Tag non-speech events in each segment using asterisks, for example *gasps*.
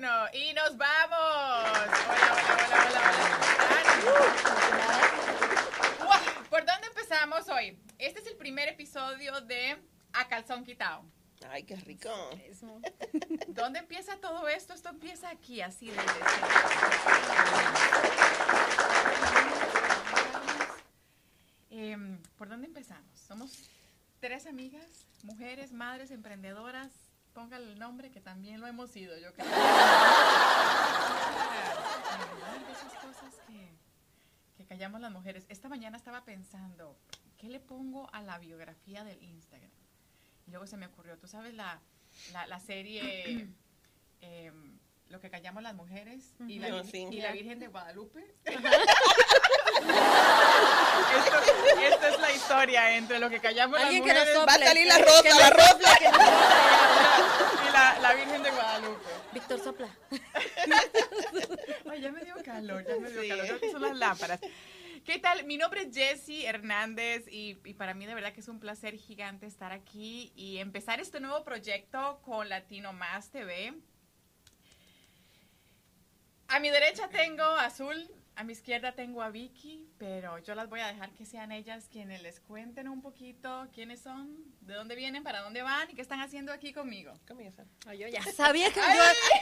uno y nos vamos. Hola, hola, hola, hola, hola. ¿Cómo están? ¿Por dónde empezamos hoy? Este es el primer episodio de A Calzón Quitado. Ay, qué rico. *laughs* ¿Dónde empieza todo esto? Esto empieza aquí, así desde eh, ¿Por dónde empezamos? Somos tres amigas, mujeres, madres, emprendedoras. Póngale el nombre que también lo hemos sido, yo creo. de *laughs* esas cosas que, que callamos las mujeres. Esta mañana estaba pensando, ¿qué le pongo a la biografía del Instagram? Y luego se me ocurrió, tú sabes la, la, la serie eh, *clears throat* Lo que callamos las mujeres y, la, No, Vir- sí. y la Virgen de Guadalupe. *laughs* esto, esta es la historia entre lo que callamos las Alguien que nos mujeres Va a sople. salir la rosa, que la rosa. sople, que nos- y la, la Virgen de Guadalupe. Víctor sopla. Ay, ya me dio calor, ya me dio Sí. calor. Creo que son las lámparas. ¿Qué tal? Mi nombre es Jessie Hernández y, y para mí de verdad que es un placer gigante estar aquí y empezar este nuevo proyecto con Latino Más TV. A mi derecha tengo a Azul, a mi izquierda tengo a Vicky, pero yo las voy a dejar que sean ellas quienes les cuenten un poquito quiénes son, de dónde vienen, para dónde van y qué están haciendo aquí conmigo. Comienza. Ay, yo ya sabía que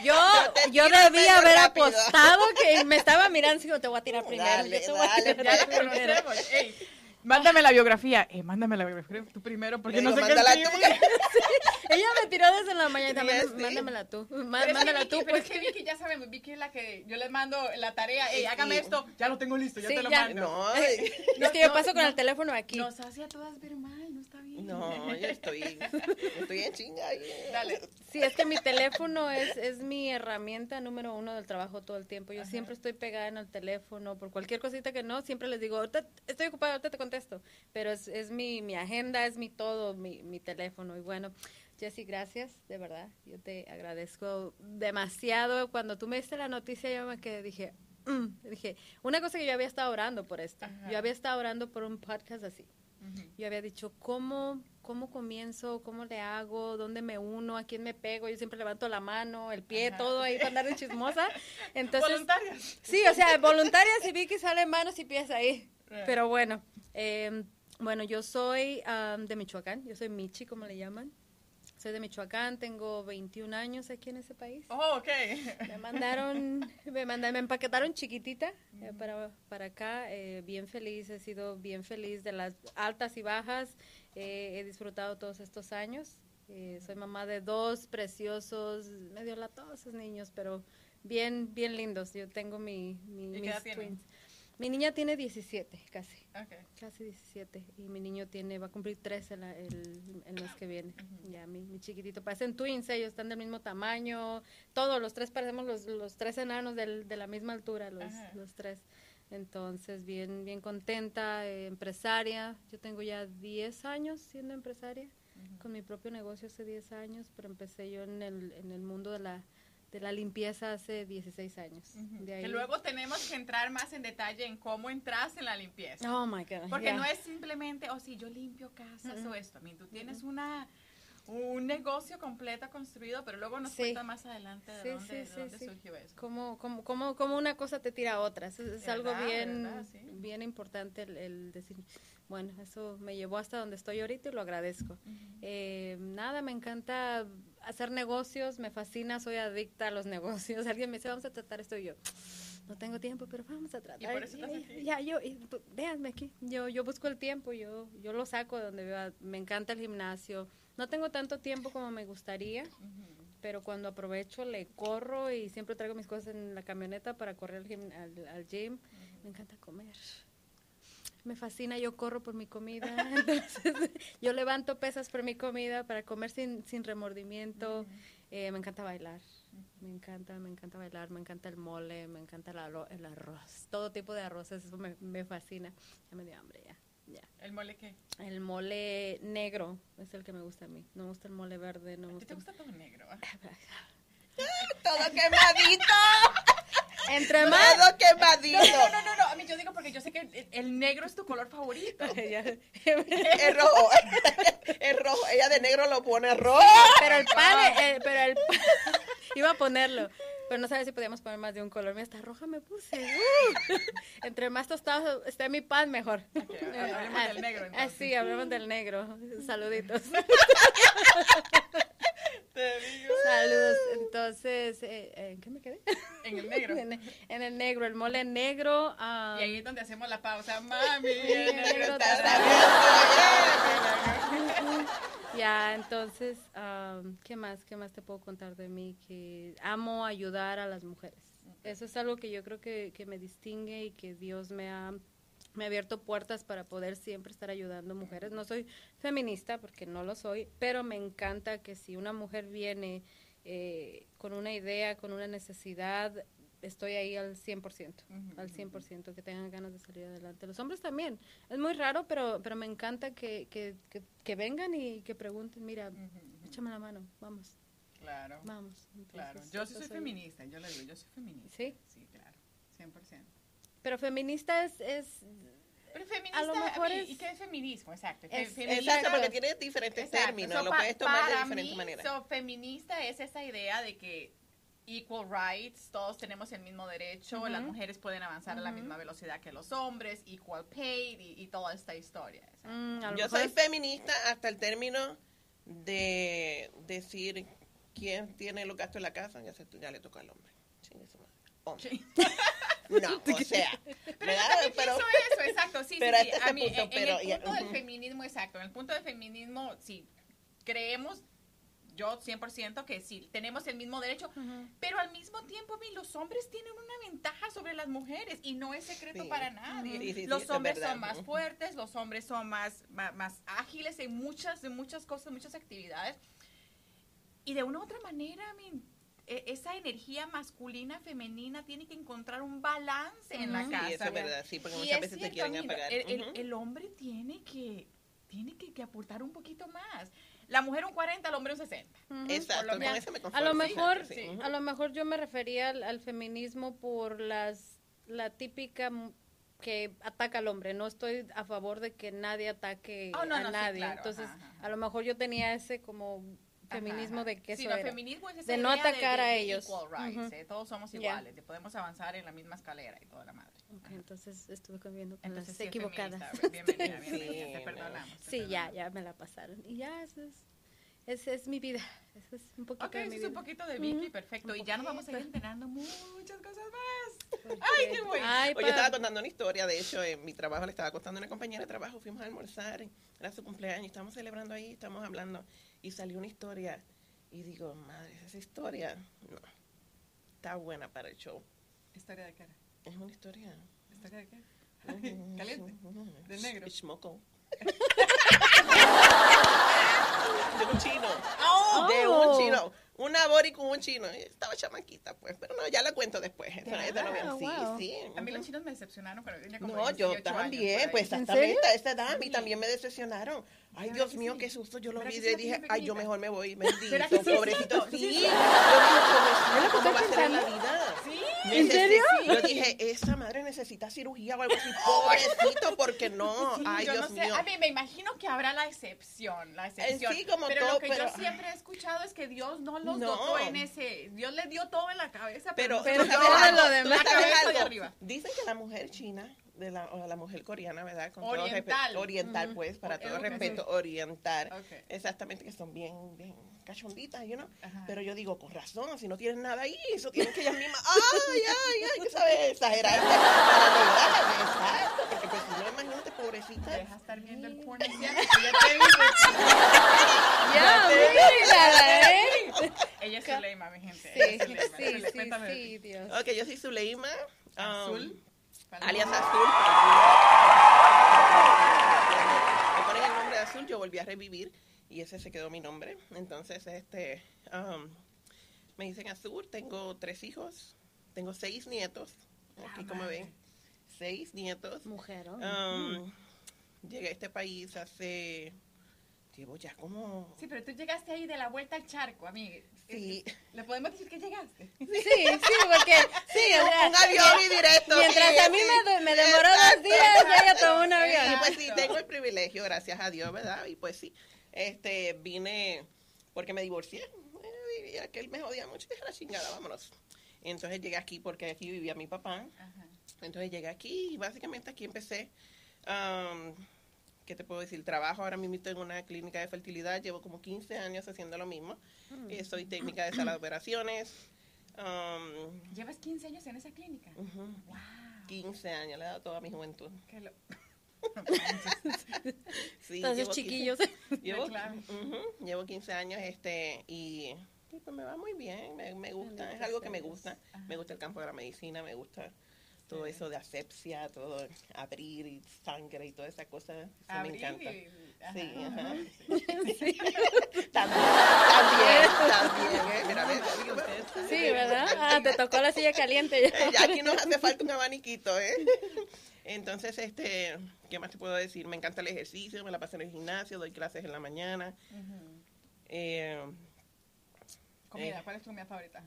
yo, yo, Yo debía haber rápido. apostado que me estaba mirando y digo, te voy a tirar primero. Dale, yo te voy a tirar la primero. Ey, mándame la biografía. Eh, mándame la biografía tú primero, porque Le no digo, sé qué tú, escribir. *laughs* Ella me tiró desde la mañana. Mándamela tú. Má- Pero es que Mándala Vicky- tú. pero es que Vicky ya sabemos, Vicky es la que yo les mando la tarea, ey, hágame esto, ya lo tengo listo, ya te lo mando. No, *laughs* Es que yo paso con el teléfono aquí. Nos hace a todas ver mal, no está bien. no, yo estoy, estoy en chinga. Dale. Sí, es que mi teléfono es, es mi herramienta número uno del trabajo todo el tiempo. Yo siempre estoy pegada en el teléfono por cualquier cosita que no, siempre les digo, "Ahorita estoy ocupada, ahorita te contesto. Pero es, es mi, mi agenda, es mi todo, mi, mi teléfono. Y bueno, Jessy, gracias, de verdad. Yo te agradezco demasiado. Cuando tú me diste la noticia, yo me quedé, dije, "Mm". dije, una cosa que yo había estado orando por esto. Ajá. Yo había estado orando por un podcast así. Yo había dicho, ¿cómo, ¿cómo comienzo? ¿Cómo le hago? ¿Dónde me uno? ¿A quién me pego? Yo siempre levanto la mano, el pie, Ajá. todo ahí para andar de chismosa. *laughs* Entonces, Voluntarias. sí, o sea, voluntarias y vi que salen manos y pies ahí. Right. Pero bueno, eh, bueno, yo soy am, de Michoacán, yo soy Michi, como le llaman. Soy de Michoacán, tengo 21 años aquí en ese país. Oh, ok. Me mandaron, me mandaron, me empaquetaron chiquitita eh, para, para acá, eh, bien feliz, he sido bien feliz de las altas y bajas, eh, he disfrutado todos estos años. Eh, soy mamá de dos preciosos, medio latosos niños, pero bien, bien lindos. Yo tengo mi, mi ¿Y qué mis edad twins. Mi niña tiene 17, casi, Ok. casi 17, y mi niño tiene, va a cumplir 13 la- el, el mes que viene. Ya, mi, mi chiquitito, parecen twins, ellos están del mismo tamaño, todos los tres parecemos los, los tres enanos del- de la misma altura, los, los tres. Entonces, bien, bien contenta, eh, empresaria. Yo tengo ya 10 años siendo empresaria, con mi propio negocio hace 10 años, pero empecé yo en el, en el mundo de la, de la limpieza hace 16 años. De ahí- Que luego tenemos que entrar más en detalle en cómo entras en la limpieza. Oh, my God. Porque no es simplemente, oh, sí, yo limpio casas o esto. I mean, tú tienes una un negocio completo construido, pero luego nos Sí. cuentas más adelante de Sí, dónde, sí, de dónde surgió eso. Como, como, como, como una cosa te tira a otra. Es, es ¿Verdad? algo bien, bien importante el, el decir, bueno, eso me llevó hasta donde estoy ahorita y lo agradezco. Eh, nada, me encanta hacer negocios, me fascina, soy adicta a los negocios. *laughs* Alguien me dice, vamos a tratar esto y yo. No tengo tiempo, pero vamos a tratar. Y por eso estás ya, aquí. ya, yo, y, pues, véanme aquí. Yo, yo busco el tiempo, yo, yo lo saco de donde vea. Me encanta el gimnasio. No tengo tanto tiempo como me gustaría, pero cuando aprovecho le corro y siempre traigo mis cosas en la camioneta para correr al, al, al gym. Me encanta comer. Me fascina, yo corro por mi comida. *laughs* Entonces, yo levanto pesas por mi comida para comer sin, sin remordimiento. Eh, me encanta bailar. Me encanta, me encanta bailar, me encanta el mole, me encanta el, arro- el arroz. Todo tipo de arroces, eso me, me fascina. Ya me dio hambre, ya. ya. ¿El mole qué? El mole negro es el que me gusta a mí. No me gusta el mole verde, no me ¿A ti te gusta. todo negro? *laughs* ah? Todo quemadito. *laughs* Entre más. Todo quemadito. No, no, no, no, a mí yo digo porque yo sé que el, negro es tu color favorito. *laughs* Es rojo. *laughs* Es rojo. Ella de negro lo pone rojo. pero el pan, eh, pero el *laughs* iba a ponerlo. pero no sabía si podíamos poner más de un color. Mira, hasta roja me puse. ¡Uh! Entre más tostado esté mi pan, mejor. Ok, hablemos del negro, Ah, sí, hablemos del negro. Saluditos. Te digo. Saludos. Entonces, eh, eh, ¿en qué me quedé? En el negro. *laughs* en, en el negro, el mole negro. Y ahí es donde hacemos la pausa. Mami, *laughs* el negro. *laughs* Ya, entonces, am, ¿qué más? ¿Qué más te puedo contar de mí? Que amo ayudar a las mujeres. Eso es algo que yo creo que, que me distingue y que Dios me ha, me ha abierto puertas para poder siempre estar ayudando mujeres. No soy feminista porque no lo soy, pero me encanta que si una mujer viene eh, con una idea, con una necesidad, estoy ahí al 100%, Ujú, al ujú. 100%, que tengan ganas de salir adelante. Los hombres también. Es muy raro, pero, pero me encanta que, que, que, que vengan y que pregunten, mira, échame la mano, vamos, Claro. vamos. Claro, yo sí soy soy- feminista, yo le digo, yo soy feminista. ¿Sí? Sí, claro, 100%. Pero feminista es, es Pero feminista, A lo mejor mí, es- ¿y qué es feminismo? Exacto. Fe- Es- feminista- Exacto, porque tiene diferentes Exacto. términos, So, lo pa- puedes tomar de para diferentes mí, maneras. so, feminista es esa idea de que equal rights, todos tenemos el mismo derecho, las mujeres pueden avanzar a la misma velocidad que los hombres, equal pay y, y toda esta historia. mm, Yo soy es- feminista hasta el término de decir quién tiene los gastos en la casa, ya, se, ya le toca al hombre. Chingue su madre. Hombre. *laughs* No, *laughs* o sea, Pero yo también Pero- pienso eso, exacto, sí, pero sí, sí. ese A mí, punto, en, en pero el ya, punto del ujú. feminismo, exacto, en el punto del feminismo, sí, creemos, yo 100% que sí, tenemos el mismo derecho, Ujú. pero al mismo tiempo, los hombres tienen una ventaja sobre las mujeres y no es secreto Sí. para nadie. Sí, sí, los hombres verdad. son más fuertes, los hombres son más, más, más ágiles en muchas, en muchas cosas, muchas actividades. Y de una u otra manera, mi, e- esa energía masculina, femenina, tiene que encontrar un balance en la casa. Sí, eso es verdad, sí, porque Y muchas es veces te quieren mira, apagar. El, el- Ujú. el hombre tiene que tiene que, que aportar un poquito más. La mujer un 40, el hombre un 60. Ujú. Exacto, con eso me A lo mejor, sí. A lo mejor yo me refería al, al feminismo por las la típica que ataca al hombre. No estoy a favor de que nadie ataque Oh, no, a no, sí, nadie. claro, Entonces, ajá, ajá. a lo mejor yo tenía ese como feminismo Ajá, de ajá. que eso Sí, no, era. feminismo es esa de no atacar a de ellos. equal rights, Ujú. eh, Todos somos Ya. iguales, de podemos avanzar en la misma escalera y toda la madre. Ok, entonces estuve comiendo con Entonces, las sí, equivocadas. feminista. Bienvenida, *laughs* Sí, bienvenida, te perdonamos. te Sí, ya, perdonamos. ya me la pasaron. Y ya, eso es, esa es mi vida. Eso es un poquito Ok, de mi es vida. un poquito de Vicky, Ujú. perfecto. Y ya nos vamos a ir enterando muchas cosas más. Ay, qué bueno. Ay, Oye, yo estaba contando una historia, de hecho, en mi trabajo le estaba contando a una compañera de trabajo, fuimos a almorzar, era su cumpleaños, estábamos celebrando ahí, estábamos hablando, y salió una historia, y digo, madre, esa historia, no, está buena para el show. ¿Historia de qué era? Es una historia... ¿Historia de qué? *laughs* Caliente. Del negro. Moco. *laughs* De un chino. ¡Oh! De un chino. Una bori con un chino. Estaba chamaquita, pues. Pero no, ya la cuento después. No veo. Sí, wow. sí. A mí los chinos me decepcionaron cuando tenía como No, yo 18 años, por también, pues ¿En exactamente a esa edad a mí Sí. también me decepcionaron. Ay, ¿Verdad Dios mío, sí? qué susto. Yo lo ¿Verdad vi y dije, pequeñita? ay, yo mejor me voy, ¿Verdad bendito, pobrecito. Sí, yo es dije, ¿Es lo que pobrecito, ¿cómo va a ser en la vida? Sí. ¿En serio? Yo *laughs* dije, esa madre necesita cirugía o algo así, pobrecito, porque no, *laughs* ay, yo Dios no sé. mío. A mí me imagino que habrá la excepción, la excepción. sí, como pero todo, lo que pero- yo siempre he escuchado es que Dios no los No. dotó en ese. Dios les dio todo en la cabeza, Pero, pero, Pero no se ¿tú dio sabes todo lo ¿Tú demás. la cabeza de arriba. Dicen que la mujer china, de la, o la mujer coreana, ¿verdad? Con Oriental. todo respeto, oriental, pues, para todo respeto, oriental. Exactamente, que son bien, bien cachonditas, you know? Ajá. Pero yo digo, con razón, si no tienen nada ahí, eso tienen que ellas mismas, *laughs* ay, ay, ay, que sabes, exagerar para *laughs* lograr, exacto, porque pues si no, imagínate, pobrecita. Deja estar viendo el porno ya te dije. *laughs* Ya, mírala, ¿eh? Ella es Zuleima, mi gente. Sí, ella sí, sí, sí, Dios. Ok, yo soy Zuleima. um, Azul. alias Azul. Me ponen el nombre de Azul, yo volví a revivir y ese se quedó mi nombre. Entonces, este, um, me dicen Azul, tengo tres hijos, tengo seis nietos, aquí Ah, como madre. ven, seis nietos. Mujer, ¿oh? Um, Llegué a este país hace, llevo ya como, Sí, pero tú llegaste ahí de la vuelta al charco, amiga. sí, ¿Le podemos decir que llegaste? Sí, *laughs* sí, porque *laughs* sí, un, un avión y directo. mientras sí, a mí me, me demoró dos días, yo ya tomé un Y avión. pues sí, tengo el *laughs* privilegio, gracias a Dios, ¿verdad? Y pues sí, este, vine porque me divorcié. Y aquel me jodía mucho y dije, "A la chingada, vámonos. Entonces llegué aquí porque aquí vivía mi papá. Ajá. Entonces llegué aquí y básicamente aquí empecé, um, ¿qué te puedo decir? Trabajo ahora mismo en una clínica de fertilidad, llevo como 15 años haciendo lo mismo. Eh, soy técnica de sala de operaciones. Um, ¿Llevas 15 años en esa clínica? ¡Wow! 15 años, le he dado toda mi juventud. Qué lo- *laughs* Sí, Entonces, llevo 15 chiquillos. *laughs* Llevo, ujú, llevo 15 años este y, pues me va muy bien, me, me gusta, es algo que me gusta. Ajá. Me gusta el campo de la medicina, me gusta todo Sí. eso de asepsia, todo abrir y sangre y toda esa cosa, eso Abrir me encanta. Sí, ajá. *laughs* Sí, También, también, también, ¿eh? Sí, ¿verdad? Ah, te tocó la silla caliente *laughs* ya. Aquí nos hace falta un abaniquito, ¿eh? *laughs* Entonces, este, ¿qué más te puedo decir? Me encanta el ejercicio, me la paso en el gimnasio, doy clases en la mañana. Ujú. Eh, Comida, Eh. ¿cuál es tu comida favorita?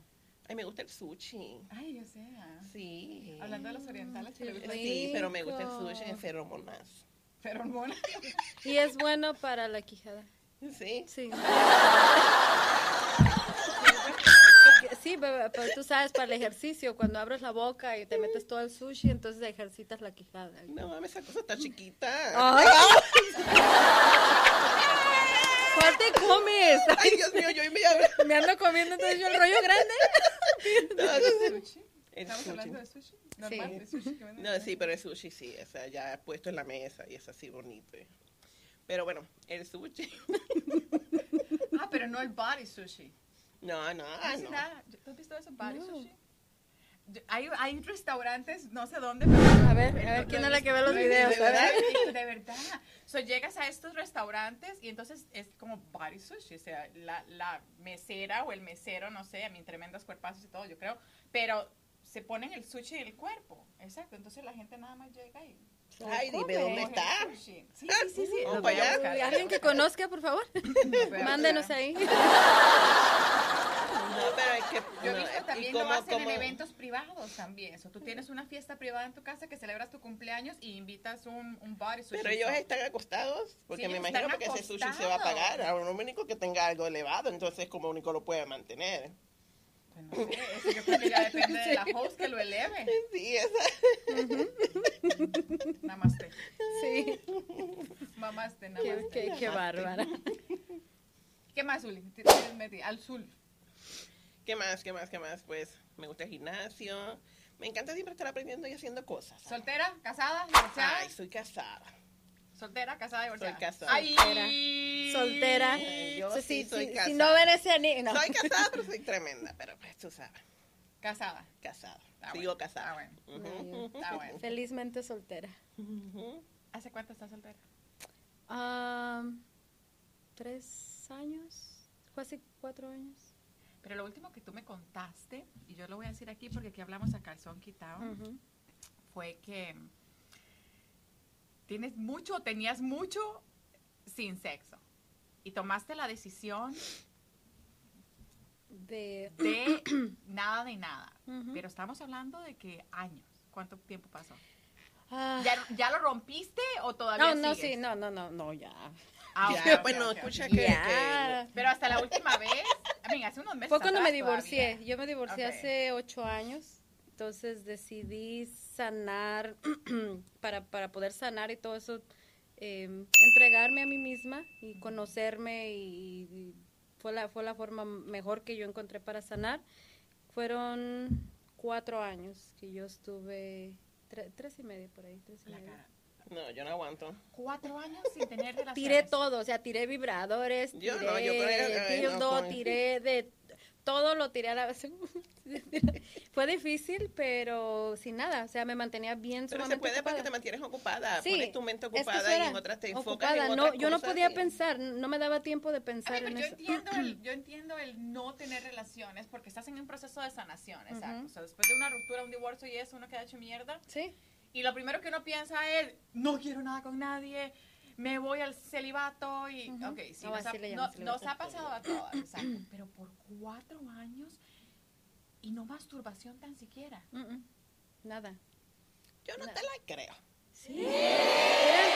ay, me gusta el sushi. Ay, yo sé. ah. Sí. Hablando de los orientales. Qué Sí, pero me gusta el sushi en feromonas. Feromona. Y es bueno para la quijada. Sí. Sí. Sí, bebé, pero tú sabes, para el ejercicio, cuando abres la boca y te metes todo el sushi, entonces ejercitas la quijada. No mames, esa cosa está chiquita. Ay. ¿Cuál te comes? Ay, Dios mío, yo me Me ando comiendo entonces yo el rollo grande. ¿Sushi? El ¿Estamos sushi. hablando de sushi? Normal, Sí. de sushi que venden No, sí, pero el sushi sí, o sea, ya puesto en la mesa y es así bonito. Pero bueno, el sushi. *laughs* Ah, pero no el body sushi. No, no, no. ¿Tú has visto eso, body No. sushi? Hay, hay restaurantes, no sé dónde, pero... A ver, a ver, ¿quién es la que ve los videos? De verdad, de verdad. So, llegas a estos restaurantes y entonces es como body sushi, o sea, la, la mesera o el mesero, no sé, a mí tremendos cuerpazos y todo, yo creo, pero se ponen el sushi en el cuerpo, exacto, entonces la gente nada más llega y... Ay, dime dónde está. Sí, sí, sí, sí. Alguien que conozca, por favor, *laughs* a mándenos ahí. No, *laughs* pero es que. Yo he no, visto ¿y también cómo- lo hacen cómo- en eventos privados también. So, tú tienes una fiesta privada en tu casa que celebras tu cumpleaños y invitas un, un body sushi. Pero ellos están acostados, porque Sí, me imagino porque ese sushi se va a pagar. A lo único que tenga algo elevado, entonces como único lo puede mantener. Pues no sé, eso yo creo que ya depende de la host que lo eleve. Sí, esa. Namaste. Sí, Mamaste, qué, namaste. qué, qué bárbara. ¿Qué más, Uli? Al sur. ¿Qué más? ¿Qué más? ¿Qué más? Pues me gusta el gimnasio. Me encanta siempre estar aprendiendo y haciendo cosas. ¿Soltera? ¿Casada? ¿Divorciada? Ay, soy casada. ¿Soltera? ¿Casada? ¿Divorciada? Soy casada. Ay. Soltera. Yo sí si, soy si- casada. si no ven ese anillo, no. Soy casada, pero soy tremenda. *laughs* Pero pues tú sabes, Casada. casada. Está Sigo bueno, casada. está bueno. Ujú. Está bueno. Felizmente soltera. ¿Hace cuánto estás soltera? Ah, Tres años, casi cuatro años. Pero lo último que tú me contaste, y yo lo voy a decir aquí porque aquí hablamos a calzón quitado, fue que tienes mucho, tenías mucho sin sexo. Y tomaste la decisión De, de *clears throat* nada de nada. Pero estamos hablando de que años. ¿Cuánto tiempo pasó? Ah, ¿Ya, ya lo rompiste o todavía no, no, sigues? sí, no, no, no, no, ya. Ah, *laughs* Ya, bueno, escucha que. Pero hasta la última vez, I mean, hace unos meses Fue cuando me divorcié. todavía. Yo me divorcié hace ocho años. Entonces decidí sanar, *clears throat* para, para poder sanar y todo eso, eh, entregarme a mí misma y conocerme y, y fue, la, fue la forma mejor que yo encontré para sanar. Fueron cuatro años que yo estuve, tre- tres y medio por ahí, tres y La medio. cara. No, yo no aguanto. Cuatro años sin tener *laughs* relaciones. Tiré todo, o sea, tiré vibradores, Yo tiré no, yo ay, dildo, no, tiré de todo lo tiré a la vez. *laughs* Fue difícil, pero sin nada, o sea, me mantenía bien Pero se puede porque ocupada. te mantienes ocupada. Sí, Pones tu mente es que ocupada y en otras te enfocas ocupada. en no, otras yo no podía y- pensar, no me daba tiempo de A pensar ver, en pero yo eso. entiendo, el, *clears throat* yo entiendo el no tener relaciones porque estás en un proceso de sanación, exacto. Ujú. O sea, después de una ruptura, un divorcio y eso, uno queda hecho mierda. Sí, Y lo primero que uno piensa es, no quiero nada con nadie, me voy al celibato y... Ok, sí, nos, ha, no- nos ha pasado a todas, exacto. *clears throat* Pero por cuatro años y no masturbación tan siquiera. mm, mm, nada. Yo no te la creo. Sí.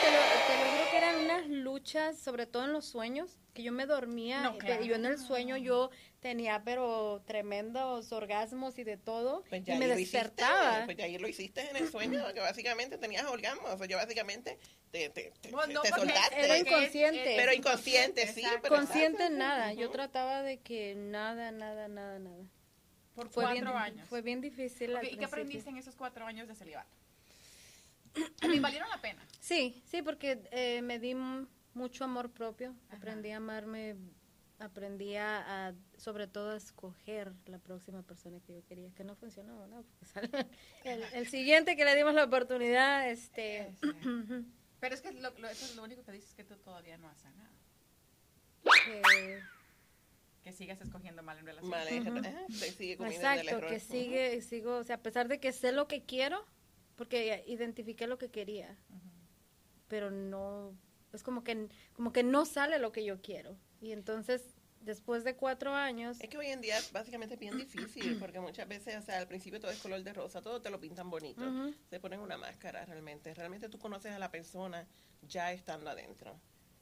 Te, lo, te lo juro que eran unas luchas, sobre todo en los sueños, que yo me dormía No, y claro. yo en el sueño yo tenía pero tremendos orgasmos y de todo Pues y me lo hiciste, despertaba. pues ya ahí lo hiciste en el sueño, que básicamente tenías orgasmos. O sea, yo básicamente te, te, te, Bueno, no, te porque soltaste. Era inconsciente. Pero inconsciente, sí, pero Consciente exacto. nada, yo trataba de que nada, nada, nada, nada. Por Fue cuatro bien, años. Fue bien difícil. Ok, al ¿Y qué aprendiste en esos cuatro años de celibato? *clears throat* ¿A mí valieron la pena? Sí, sí, porque eh, me di mucho amor propio, Ajá. aprendí a amarme, aprendí a, a, sobre todo a escoger la próxima persona que yo quería, que no funcionó, ¿no? *laughs* El, el siguiente que le dimos la oportunidad, este, Pero es que lo, lo- eso es lo único que dices que tú todavía no has sanado. que- Que sigas escogiendo mal en relación. Se sigue comiendo del exacto, error. que sigue, sigo, o sea, a pesar de que sé lo que quiero, porque identifiqué lo que quería, pero no, es como que, como que no sale lo que yo quiero. Y entonces, después de cuatro años, Es que hoy en día básicamente es bien difícil, *clears throat* porque muchas veces, o sea, al principio todo es color de rosa, todo te lo pintan bonito. Ujú. Se ponen una máscara realmente. Realmente tú conoces a la persona ya estando adentro.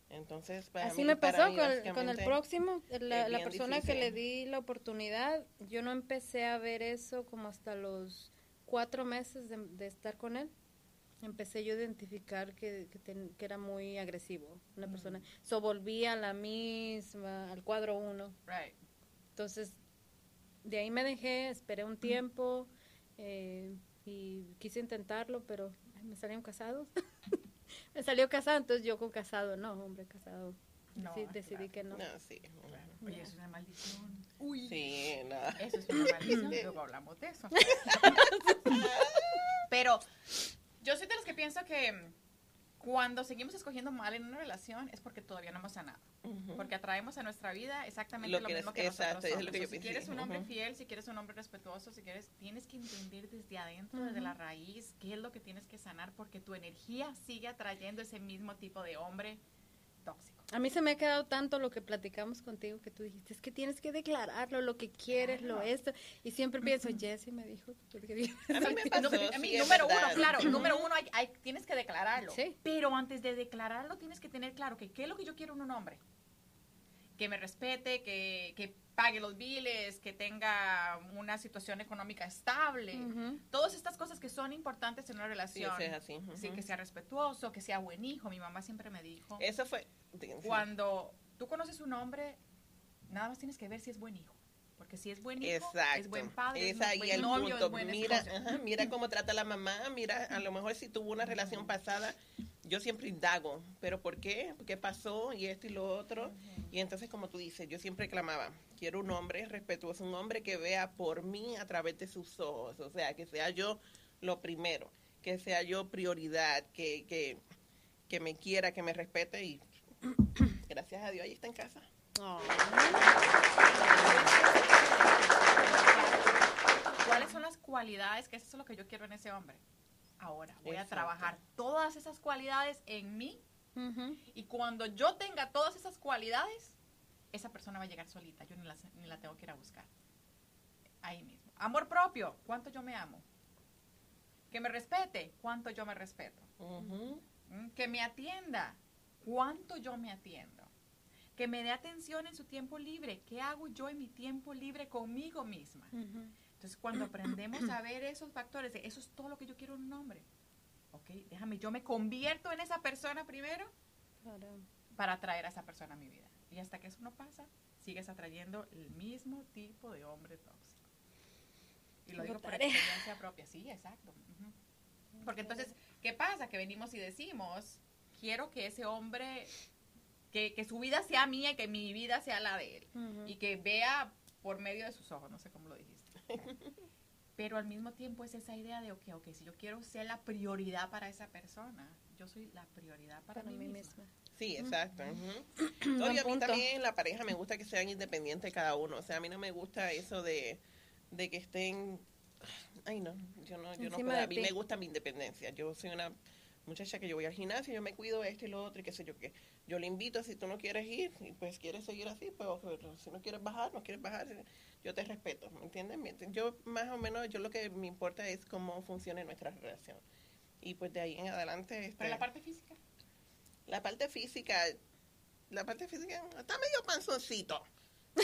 Entonces, para Así mí- me pasó mí, con, el- con el básicamente, próximo, la, persona que le di la oportunidad, yo no empecé a ver eso como hasta los cuatro meses de, de estar con él. Empecé yo a identificar que, que, ten- que era muy agresivo, una persona. So volví a la misma, al cuadro uno. Right. Entonces, de ahí me dejé, esperé un tiempo eh, y quise intentarlo, pero ay, me salieron casados. *laughs* me salió casado, entonces yo con casado, no, hombre, casado. No, Sí, claro. decidí que no. No, sí. Claro. Oye, es una maldición. Uy. Sí, no. Eso es una maldición. Luego hablamos de eso. *laughs* Pero yo soy de los que pienso que cuando seguimos escogiendo mal en una relación es porque todavía no hemos sanado. Porque atraemos a nuestra vida exactamente Lo lo, que mismo es- que exacto, nosotros es somos. lo que yo si pensé, quieres un hombre fiel, si quieres un hombre respetuoso, si quieres, tienes que entender desde adentro, desde la raíz, qué es lo que tienes que sanar, porque tu energía sigue atrayendo ese mismo tipo de hombre tóxico. A mí se me ha quedado tanto lo que platicamos contigo que tú dijiste, es que tienes que declararlo, lo que quieres, lo Claro. esto. Y siempre pienso, Jessy me dijo que porque A mí me pasó, Número- a mí, sí, número uno, verdad. claro, número uno, hay, hay- tienes que declararlo. Sí. Pero antes de declararlo, tienes que tener claro que qué es lo que yo quiero en un hombre. Que me respete, que, que pague los biles, que tenga una situación económica estable. Todas estas cosas que son importantes en una relación. es así. Sí, que sea respetuoso, que sea buen hijo. Mi mamá siempre me dijo, Eso fue. cuando tú conoces un hombre, nada más tienes que ver si es buen hijo. Porque si es buen hijo, Exacto. es buen padre, es ahí buen el novio, punto. es buen mira, ajá, mira cómo trata la mamá, mira, a lo mejor si tuvo una relación pasada, yo siempre indago, pero ¿por qué? ¿Qué pasó? Y esto y lo otro. Y entonces, como tú dices, yo siempre clamaba, quiero un hombre respetuoso, un hombre que vea por mí a través de sus ojos, o sea, que sea yo lo primero, que sea yo prioridad, que, que, que me quiera, que me respete y *clears throat* gracias a Dios ahí está en casa. ¿Cuáles son las cualidades? Que eso es lo que yo quiero en ese hombre. Ahora, voy a trabajar todas esas cualidades en mí y cuando yo tenga todas esas cualidades, esa persona va a llegar solita. Yo ni la, ni la tengo que ir a buscar. Ahí mismo. Amor propio. ¿Cuánto yo me amo? Que me respete. ¿Cuánto yo me respeto? ¿Mm? Que me atienda. ¿Cuánto yo me atiendo? Que me dé atención en su tiempo libre. ¿Qué hago yo en mi tiempo libre conmigo misma? Entonces, cuando aprendemos a *clears throat* ver esos factores, de eso es todo lo que yo quiero en un hombre. Ok, déjame, yo me convierto en esa persona primero Claro. para atraer a esa persona a mi vida. Y hasta que eso no pasa, sigues atrayendo el mismo tipo de hombre tóxico. Y lo digo por experiencia propia, sí, exacto. Porque entonces, ¿qué pasa? Que venimos y decimos, quiero que ese hombre, que, que su vida sea mía y que mi vida sea la de él. Y que vea por medio de sus ojos, no sé cómo lo dijiste. *laughs* Pero al mismo tiempo es esa idea de, ok, ok, si yo quiero ser la prioridad para esa persona, yo soy la prioridad para, Para mí mí misma. misma. Sí, exacto. *clears throat* No, y a mí también en la pareja me gusta que sean independientes cada uno. O sea, a mí no me gusta eso de, de que estén... Ay, no, yo no, yo no puedo. A mí me gusta mi independencia. Yo soy una muchacha que yo voy al gimnasio, yo me cuido esto y lo otro y qué sé yo qué. Yo le invito, si tú no quieres ir y pues quieres seguir así, pues pero si no quieres bajar, no quieres bajar, yo te respeto, ¿me entiendes? Yo más o menos, yo lo que me importa es cómo funcione nuestra relación. Y pues de ahí en adelante... Este, Pero la parte física. la parte física, la parte física está medio panzoncito.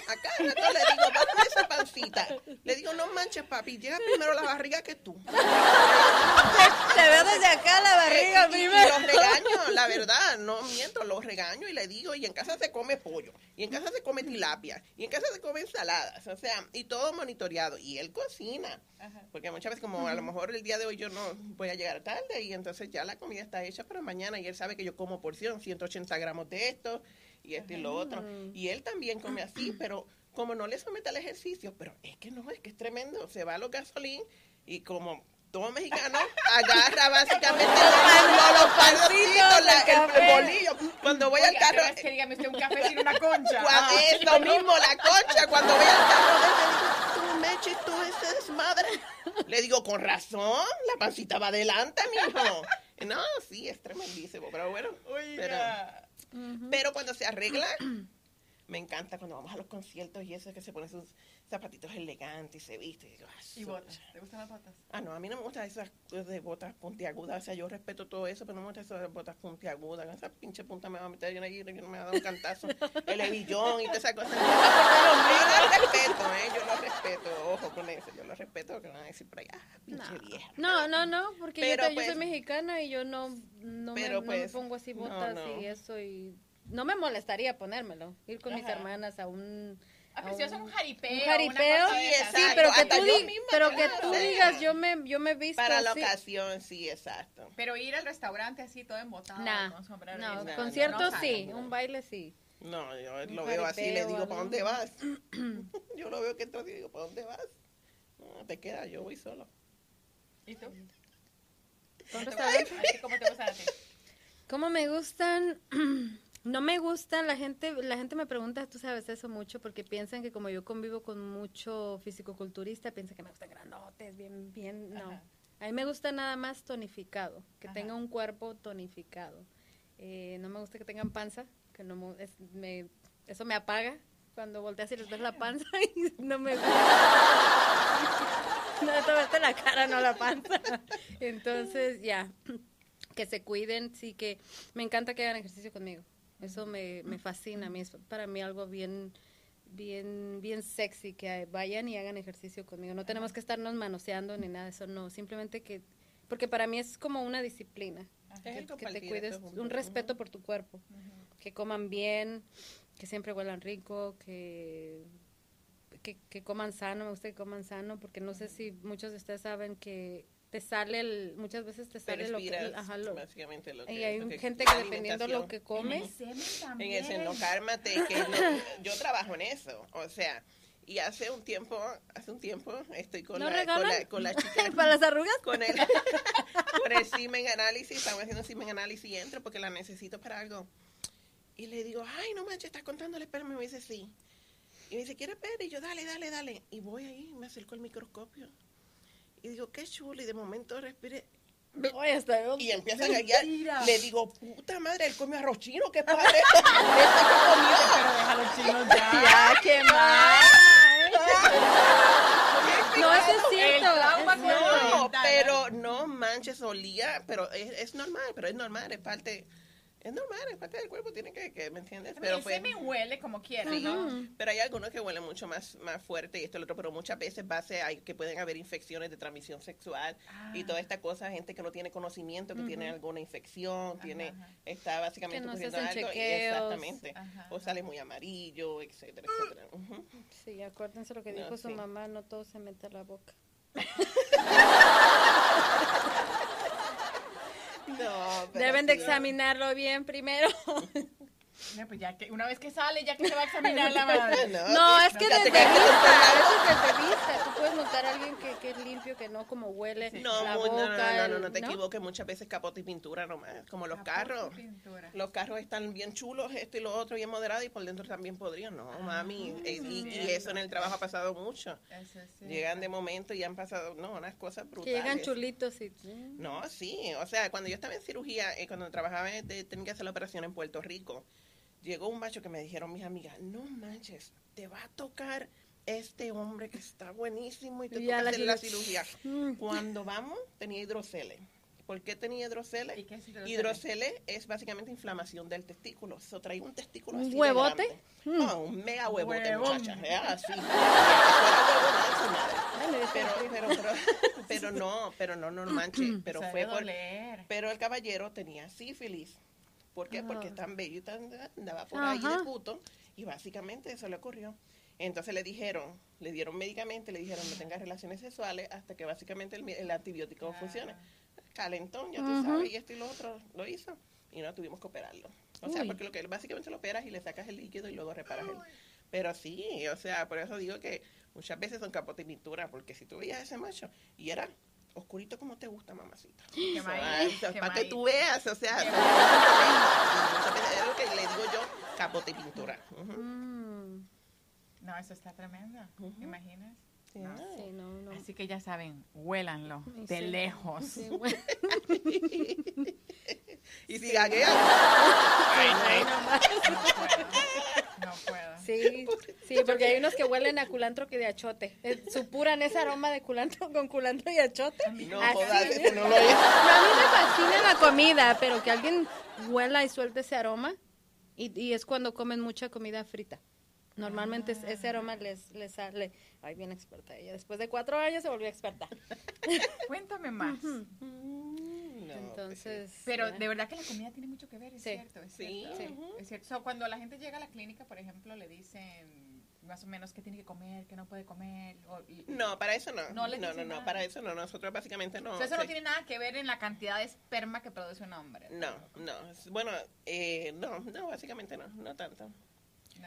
Acá rato le digo, baja esa pancita. Le digo, no manches, papi, llega primero la barriga que tú. Te veo desde acá la barriga Eh, y, y primero. los regaño, la verdad, no miento, los regaño y le digo, y en casa se come pollo, y en casa se come tilapia, y en casa se come ensaladas, o sea, y todo monitoreado. Y él cocina, Ajá. porque muchas veces como a lo mejor el día de hoy yo no voy a llegar tarde, y entonces ya la comida está hecha para mañana, y él sabe que yo como porción, 180 gramos de esto, y esto y lo otro. Y él también come *clears throat* así, pero como no le somete al ejercicio, pero es que no, es que es tremendo, se va a los gasolín, y como todo mexicano *laughs* agarra básicamente los, los pancitos, la- el bolillo. Cuando voy al Oiga, carro, es que dígame usted un café sin una concha. *laughs* cuando, Ah. es lo mismo, la concha, cuando voy al carro, *laughs* le digo, tú Mechi, tú ese desmadre. Le digo, con razón, la pancita va adelante, mijo. No, sí, es tremendísimo, pero bueno. Pero, Pero cuando se arregla, *clears throat* me encanta cuando vamos a los conciertos y eso que se pone sus zapatitos elegantes y se viste. Y, digo, ah, ¿Y botas? ¿Te gustan las botas? Ah, no, a mí no me gustan esas de botas puntiagudas. O sea, yo respeto todo eso, pero no me gustan esas botas puntiagudas. Esa pinche punta me va a meter yo allí y no me va a dar un cantazo. El hebillón y todas esas cosas. Yo lo respeto, ¿eh? Yo lo respeto. Ojo con eso. Yo lo respeto porque me van a decir por ah, pinche vieja. No, no, no, porque yo, ta- yo pues- soy mexicana y yo no, no, me, Pero, no me pues, pongo así no, botas no. y eso y no me molestaría ponérmelo, ir con mis Ajá. hermanas a un Ah, pero si es un jaripeo. un jaripeo, Sí, pero que hasta tú, yo di- misma pero me que la tú sé. digas yo me yo me visto Para la ocasión, sí, exacto. Pero ir al restaurante así todo embotado Nah, con sombrero. y no, no sí, un baile sí. No, yo Un lo veo así y le digo, ¿para dónde vas? *clears throat* *laughs* yo lo veo que entra así y digo, ¿para dónde vas? No, te queda, yo voy solo. ¿Y tú? ¿Con ¿A restaurante? ti ¿Cómo te gusta a ti? ¿Cómo me gustan? *clears throat* No me gustan, la gente, la gente me pregunta, tú sabes eso mucho, porque piensan que como yo convivo con mucho fisicoculturista, piensan que me gustan grandotes, bien, bien, no. Ajá. A mí me gusta nada más tonificado, que Ajá. tenga un cuerpo tonificado. Eh, no me gusta que tengan panza, que no me, es- me- eso me apaga cuando volteas y les ves la panza *laughs* y no me gusta. *laughs* no, te verte la cara, no la panza. Entonces, ya, que se cuiden, sí que me encanta que hagan ejercicio conmigo. Eso me, me fascina, a mí es para mí algo bien bien bien sexy que vayan y hagan ejercicio conmigo. No tenemos que estarnos manoseando ni nada de eso, no, simplemente que porque para mí es como una disciplina. Es Que, que te cuides, un respeto por tu cuerpo, que coman bien, que siempre huelan rico, que, que, que coman sano, me gusta que coman sano, porque no sé si muchos de ustedes saben que te sale, el, muchas veces te sale lo que... ajá, lo- básicamente lo que y hay lo un- que- gente que dependiendo lo que comes, En el ese no, cálmate, que yo, *laughs* yo trabajo en eso, o sea, y hace un tiempo, hace un tiempo estoy con, ¿No la, con, la, con la *laughs* chica, para las arrugas. con el, *laughs* con el semen análisis, estamos haciendo semen análisis y entro porque la necesito para algo. Y le digo, ay, no manches, estás contándole, pero me dice, sí. Y me dice, ¿quieres ver? Y yo, dale, dale, dale. Y voy ahí, me acerco al microscopio. Y digo, qué chulo. Y de momento respire. Oye, está Y empieza a. Mentira. Le digo, puta madre, él come arroz chino, qué padre. *laughs* Este que comió. Pero déjalo chinos ya. *laughs* Ya, qué mal. No, eso es cierto. No, pero no manches, olía, pero es, es normal, pero es normal, es parte, es normal, es parte del cuerpo, tiene que, que ¿me entiendes? Pero el pues, semen huele como quiera, sí, ¿no? pero hay algunos que huelen mucho más, más fuerte y esto y lo otro, pero muchas veces base hay que pueden haber infecciones de transmisión sexual y Ah. toda esta cosa, gente que no tiene conocimiento, que tiene alguna infección, tiene, ajá. está básicamente Que no se sufriendo hacen algo y exactamente, Ajá, o sale muy amarillo, etcétera, etcétera. Sí, acuérdense lo que No, dijo su sí. mamá, no todo se mete a la boca. *laughs* No, Deben de examinarlo bien primero. *laughs* No, pues ya que una vez que sale, ya que se va a *laughs* examinar la madre. No, No, sí, es que ya desde vista, eso es desde vista. Tú puedes notar a alguien que, que es limpio, que no como huele No, la mu- no, no, boca. no, no, no, te equivoques, muchas veces capote y pintura nomás, como los Capote carros. Los carros están bien chulos, esto y lo otro bien moderado y por dentro también podrían, no, mami. eh, y, y eso en el trabajo ha pasado mucho. Eso sí. Llegan de momento y han pasado, no, unas cosas Que brutales. llegan chulitos y... No, sí, o sea, cuando yo estaba en cirugía, eh, cuando trabajaba, tenía que hacer la operación en Puerto Rico, llegó un macho que me dijeron mis amigas, no manches, te va a tocar este hombre que está buenísimo y te toca hacer la ciru- cirugía. Mm. Cuando vamos, tenía hidroceles. ¿Por qué tenía hidrocele? ¿Y qué es hidrocele? Hidrocele es básicamente inflamación del testículo. Eso trae un testículo ¿Un así huevote? de grande. Ah, un mega huevote, Huevón. muchacha. Así. *laughs* Dio Pero, pero, pero, pero no, pero no, no manche. *clears throat* Pero Se fue por, pero el caballero tenía sífilis. ¿Por qué? Porque es tan bello y tan, andaba por ahí de puto. Y básicamente eso le ocurrió. Entonces le dijeron, le dieron medicamentos, le dijeron no tengas relaciones sexuales hasta que básicamente el, el antibiótico Ah. funcione. Calentón, ya tú sabes, y esto y lo otro lo hizo. Y no tuvimos que operarlo. O sea, Uy. porque lo que básicamente lo operas y le sacas el líquido y luego reparas el. Pero sí, o sea, por eso digo que muchas veces son capote y pintura, porque si tú veías a ese macho y era oscurito como te gusta, mamacita. *gasps* Qué O sea, maíz, o sea, qué para que tú veas, o sea, *laughs* es lo que le digo yo, capote y pintura. Mm, No, eso está tremendo. Ujú. ¿Imaginas? Sí. No. sí, no, no. Así que ya saben, huélanlo Sí, de sí. lejos. Sí, *laughs* bueno. Y si gaguea, *laughs* Ay, no más. No puedo. No puedo. Sí, *laughs* sí, porque hay unos que huelen a culantro que de achote. Supuran ese aroma de culantro con culantro y achote. no Así jodas, no lo es. No, a mí me fascina la comida, pero que alguien huela y suelte ese aroma. Y, y es cuando comen mucha comida frita. Normalmente es- ese aroma les, les sale. Ay, bien experta ella. Después de cuatro años se volvió experta. *laughs* Cuéntame más. Mm, no, Entonces. Pero de verdad que la comida tiene mucho que ver, es Sí. cierto, es Sí, cierto. Es cierto. O sea, cuando la gente llega a la clínica, por ejemplo, le dicen más o menos qué tiene que comer, qué no puede comer. o- y- No, para eso no. No No, le no, para eso no. Nosotros básicamente no. o sea, eso no tiene nada que ver en la cantidad de esperma que produce un hombre. No, no. Bueno, eh, no, no, básicamente no, no tanto.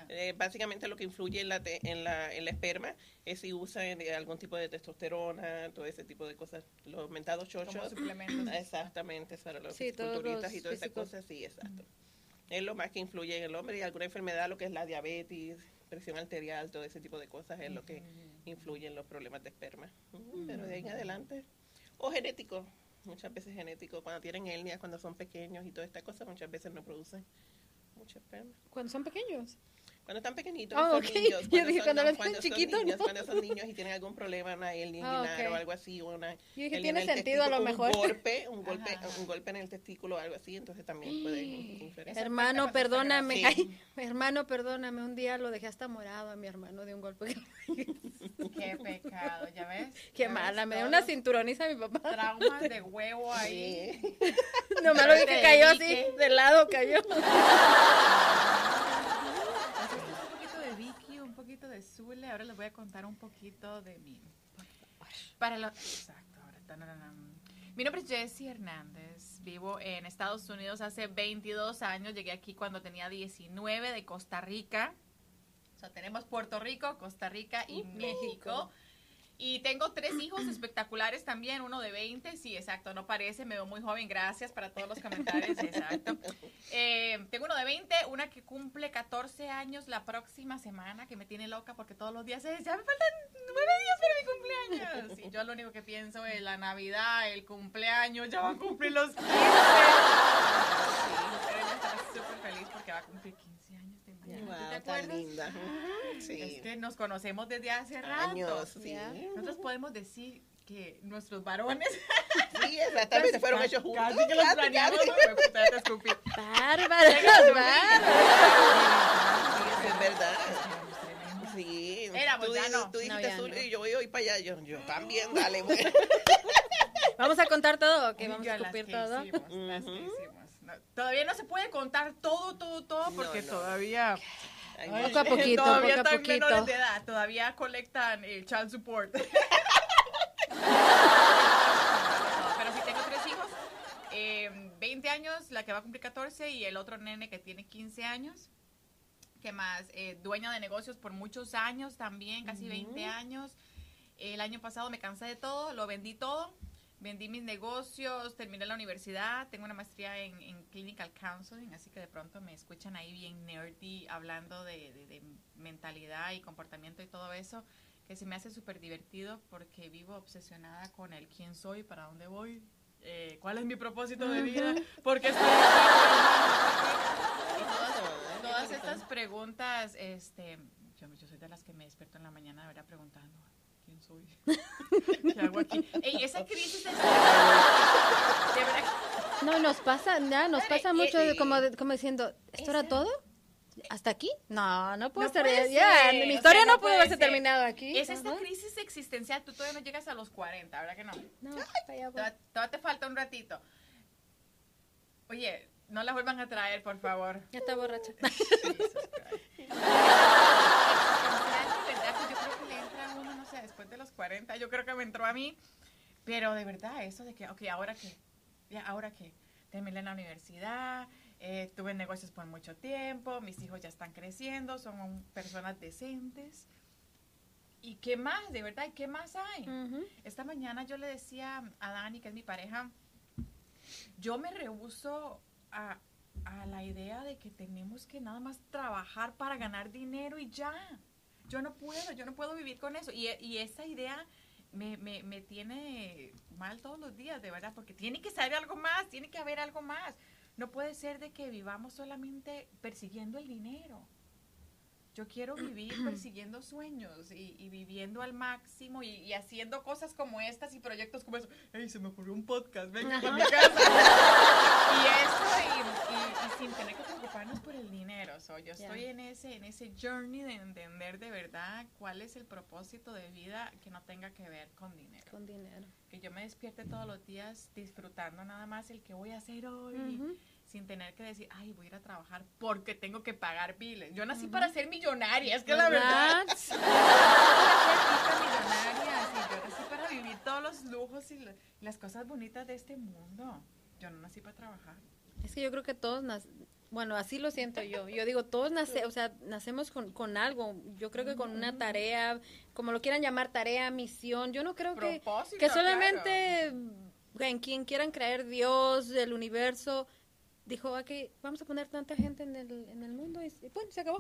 Eh, básicamente lo que influye en la, te- en la, en la esperma es si usan eh, algún tipo de testosterona, todo ese tipo de cosas. Los mentados chochos. suplementos. *clears throat* Exactamente, para los Sí, los y todas esas cosas, sí, exacto. Es lo más que influye en el hombre y alguna enfermedad, lo que es la diabetes, presión arterial, todo ese tipo de cosas es lo que influye en los problemas de esperma. Pero de ahí en adelante. O genético, muchas veces genético. Cuando tienen hernias, cuando son pequeños y toda esta cosa, muchas veces no producen mucho esperma. Cuando son pequeños. Cuando están pequeñitos, Ah, son ok. niños. *laughs* Yo dije, son- cuando no, cuando son chiquitos, niños, no. Cuando son niños y tienen algún problema, una hernia Ah, ok. o algo así, o una Yo dije, tiene sentido a lo mejor. Un golpe, un *laughs* golpe, Ajá. un golpe en el testículo o algo así, entonces también puede. Esa Hermano, perdóname. Sí. *laughs* Ay, hermano, perdóname. Un día lo dejé hasta morado a mi hermano de un golpe. Qué pecado, ¿ya ves? Qué ¿Ya ves? mala. Me dio una cinturoniza mi papá. Traumas de huevo ahí. Sí. Nomás lo vi que cayó así, de lado cayó. Entonces, un poquito de Vicky, un poquito de Zule. Ahora les voy a contar un poquito de mí. Para lo, exacto, ahora. tananam. Mi nombre es Jessie Hernández. Vivo en Estados Unidos hace 22 años. Llegué aquí cuando tenía 19 de Costa Rica. O sea, tenemos Puerto Rico, Costa Rica y Uh, México. México. Y tengo tres hijos *clears throat* espectaculares también, uno de 20, sí, exacto, no parece, me veo muy joven, gracias para todos los comentarios, exacto. *laughs* Eh, tengo uno de 20, una que cumple 14 años la próxima semana, que me tiene loca porque todos los días es, ya me faltan nueve días para mi cumpleaños. Y yo lo único que pienso es la Navidad, el cumpleaños, ya va a cumplir los 15. *laughs* Pero ella está súper feliz porque va a cumplir 15 ¿Tú te Wow, tan acuerdas? linda. Sí. Es que nos conocemos desde hace rato. Años, sí. Ya. Nosotros podemos decir que nuestros varones Sí, exactamente, *laughs* fueron hechos juntos. casi que los planeamos. Bárbaros, bárbaros. Sí, es verdad. Sí. Éramos, tú, ya no. Tú dijiste No, ya azul no. y yo voy hoy para allá. Yo, yo también, dale. güey. Vamos a contar todo, ok, Uy, vamos yo a escupir que todo. hicimos, que hicimos. No, todavía no se puede contar todo, todo, todo, No, porque no. todavía... Ay, Ay, Poco a poquito, todavía poco a están poquito. menores de edad, todavía colectan el child support. *laughs* Pero sí tengo tres hijos, eh, 20 años, la que va a cumplir 14 y el otro nene que tiene 15 años. ¿Qué más? Eh, dueña de negocios por muchos años también, casi 20 años. El año pasado me cansé de todo, lo vendí todo. Vendí mis negocios, terminé la universidad, tengo una maestría en, en Clinical Counseling, así que de pronto me escuchan ahí bien nerdy hablando de, de- de mentalidad y comportamiento y todo eso, que se me hace súper divertido porque vivo obsesionada con el quién soy, para dónde voy, eh, cuál es mi propósito de vida, por qué estoy *laughs* todas, todas estas preguntas, este, yo, yo soy de las que me despierto en la mañana de verdad preguntando, ¿quién soy? *laughs* ¿Qué hago aquí? Ey, esa crisis es... *laughs* De verdad, No, nos pasa, ya, nos pasa mucho de- y- como, de- como diciendo, ¿esto era todo? ¿Hasta aquí? No, no puede No ya, ser, mi o historia sea, no, no pudo puede haberse terminado aquí. es esta Ajá. crisis existencial, tú todavía no llegas a los 40, ¿verdad que no? No, todavía te falta un ratito. Oye, no la vuelvan a traer, por favor. Ya está borracha. *laughs* Jesus Christ. De verdad que yo creo que le entra a uno, no sé, después de los 40, yo creo que me entró a mí, pero de verdad, eso de que, ok, ¿ahora qué? Ya, ¿ahora qué? Terminé la universidad, eh, tuve negocios por mucho tiempo, mis hijos ya están creciendo, son personas decentes. ¿Y qué más? De verdad, ¿y qué más hay? Esta mañana yo le decía a Dani, que es mi pareja, yo me rehuso a, a la idea de que tenemos que nada más trabajar para ganar dinero y ya. Yo no puedo, yo no puedo vivir con eso. Y, y esa idea me, me, me tiene mal todos los días, de verdad, porque tiene que saber algo más, tiene que haber algo más. No puede ser de que vivamos solamente persiguiendo el dinero. Yo quiero *clears throat* vivir persiguiendo sueños y, y viviendo al máximo y, y haciendo cosas como estas y proyectos como eso. ¡Ey, se me ocurrió un podcast! ¡Venga a mi casa! *laughs* y eso, y, y- y sin tener que preocuparnos por el dinero. So, yo estoy en ese, en ese journey de entender de verdad cuál es el propósito de vida que no tenga que ver con dinero. Con dinero. Que yo me despierte todos los días disfrutando nada más el que voy a hacer hoy sin tener que decir, ay, voy a ir a trabajar porque tengo que pagar biles. Yo nací para ser millonaria, es que la verdad. *laughs* Yo nací para ser millonaria, sí, yo nací para vivir todos los lujos y la- las cosas bonitas de este mundo. Yo no nací para trabajar. Es que yo creo que todos, nac- bueno, así lo siento yo. Yo digo, todos nace, o sea, nacemos con, con algo. Yo creo que con una tarea, como lo quieran llamar, tarea, misión. Yo no creo que, que solamente en quien quieran creer Dios, el universo, dijo, aquí vamos a poner tanta gente en el, en el mundo y, y bueno, se acabó.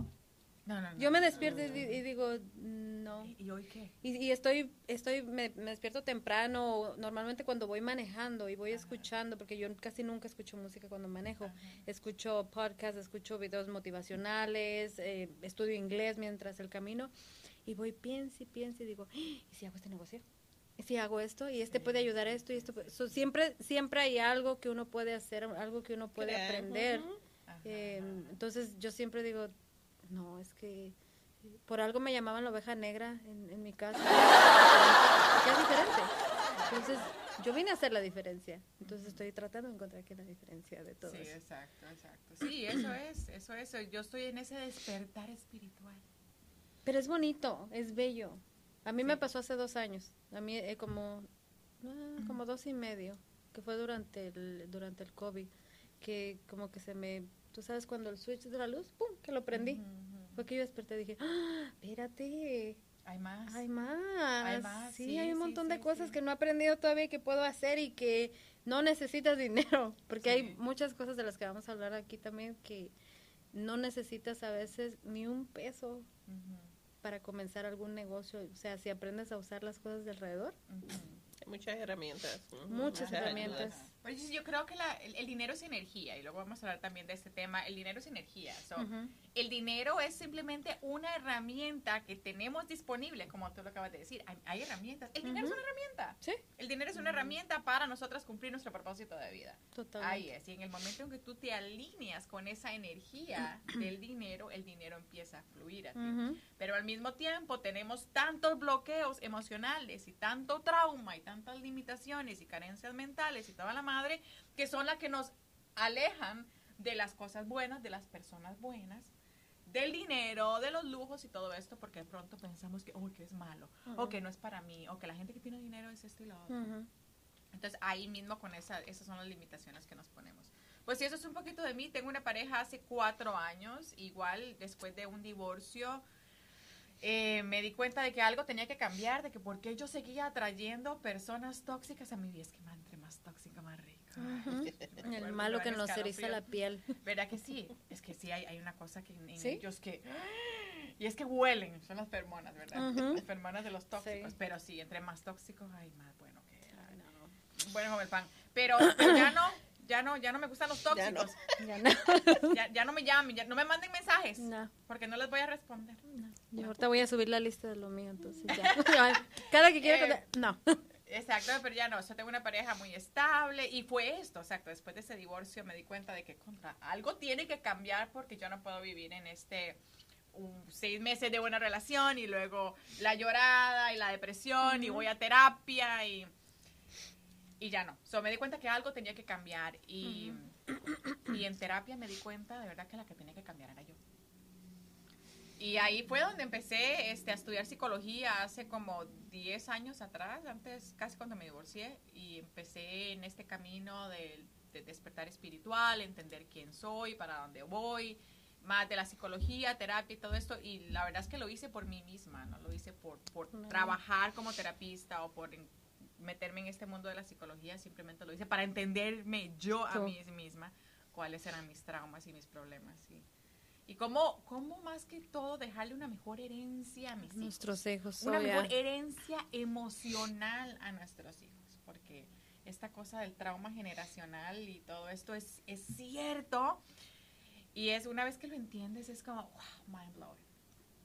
No, no, no. Yo me despierto y, di- y digo, no. ¿Y, y hoy qué? Y, y estoy, estoy me, me despierto temprano, normalmente cuando voy manejando y voy escuchando, porque yo casi nunca escucho música cuando manejo. Escucho podcasts, escucho videos motivacionales, eh, estudio inglés mientras el camino y voy, pienso y pienso y digo, "Ah, ¿y si hago este negocio? ¿Y si hago esto? Y este puede ayudar a esto y esto. puede-". So, siempre, siempre hay algo que uno puede hacer, algo que uno puede Crear, aprender. Ajá, Eh, ajá. entonces yo siempre digo, no, es que por algo me llamaban la oveja negra en, en mi casa. *laughs* Porque es diferente. Entonces yo vine a hacer la diferencia. Entonces estoy tratando de encontrar aquí la diferencia de todo Sí, eso. exacto, exacto. Sí, eso es, eso es. Yo estoy en ese despertar espiritual. Pero es bonito, es bello. A mí me pasó hace dos años. A mí eh, como, ah, como dos y medio, que fue durante el, durante el COVID, que como que se me... Tú sabes cuando el switch de la luz, ¡pum!, que lo prendí. Ujú, ujú. Fue que yo desperté y dije, ¡Ah, espérate, Hay más. hay más. Hay más, sí, sí, hay un sí, montón de sí, cosas sí. que no he aprendido todavía y que puedo hacer y que no necesitas *laughs* dinero, porque hay muchas cosas de las que vamos a hablar aquí también que no necesitas a veces ni un peso Ujú, para comenzar algún negocio. O sea, si aprendes a usar las cosas de alrededor, ujú. Hay muchas herramientas. Muchas ayudas. herramientas. Oye, sí, yo creo que la- el, el dinero es energía y luego vamos a hablar también de este tema. El dinero es energía. So, Ujú. El dinero es simplemente una herramienta que tenemos disponible, como tú lo acabas de decir. Hay, hay herramientas. El dinero Ujú. es una herramienta. sí, El dinero es una herramienta para nosotras cumplir nuestro propósito de vida. totalmente. Ahí es. Y en el momento en que tú te alineas con esa energía *clears throat* del dinero, el dinero empieza a fluir a ti. Pero al mismo tiempo tenemos tantos bloqueos emocionales y tanto trauma y tantas limitaciones y carencias mentales y toda la madre que son las que nos alejan de las cosas buenas, de las personas buenas, del dinero, de los lujos y todo esto, porque de pronto pensamos que, oh, que es malo, o Ujú. que no es para mí, o que la gente que tiene dinero es esto y lo otro. Entonces ahí mismo con esa, esas son las limitaciones que nos ponemos. Pues sí, eso es un poquito de mí. Tengo una pareja hace cuatro años, igual después de un divorcio. Eh, me di cuenta de que algo tenía que cambiar, de que por qué yo seguía atrayendo personas tóxicas a mi vida. Es que entre más tóxica, más rica. El *laughs* malo que nos eriza la piel. ¿Verdad que sí? Es que sí, hay, hay una cosa que en, ¿Sí? ellos que... *gasps* Y es que huelen, son las feromonas, ¿verdad? Ujú. Las feromonas de los tóxicos. Sí. Pero sí, entre más tóxicos, hay más bueno que... Ay, no. Bueno, como el pan. Pero, pero ya no, ya no, ya no me gustan los Ya no. tóxicos. *laughs* Ya no. Ya, ya no me llamen, ya no me manden mensajes. No. Porque no les voy a responder. Yo ahorita voy a subir la lista de lo mío, entonces ya. *laughs* Cada que quiera Eh, contar- No. *laughs* Exacto, pero ya no, yo tengo una pareja muy estable y fue esto, exacto, después de ese divorcio me di cuenta de que contra, algo tiene que cambiar porque yo no puedo vivir en este un, seis meses de buena relación y luego la llorada y la depresión y voy a terapia y, y ya no. So, me di cuenta que algo tenía que cambiar y, y en terapia me di cuenta de verdad que la que tenía que cambiar era yo. Y ahí fue donde empecé este, a estudiar psicología hace como 10 años atrás, antes casi cuando me divorcié, y empecé en este camino de, de despertar espiritual, entender quién soy, para dónde voy, más de la psicología, terapia y todo esto, y la verdad es que lo hice por mí misma, no lo hice por, por trabajar como terapista o por meterme en este mundo de la psicología, simplemente lo hice para entenderme yo a mí misma cuáles eran mis traumas y mis problemas. Y, y cómo, cómo más que todo dejarle una mejor herencia a mis nuestros hijos. Una mejor herencia emocional a nuestros hijos, porque esta cosa del trauma generacional y todo esto es, es cierto y es una vez que lo entiendes, es como, wow, mind blowing.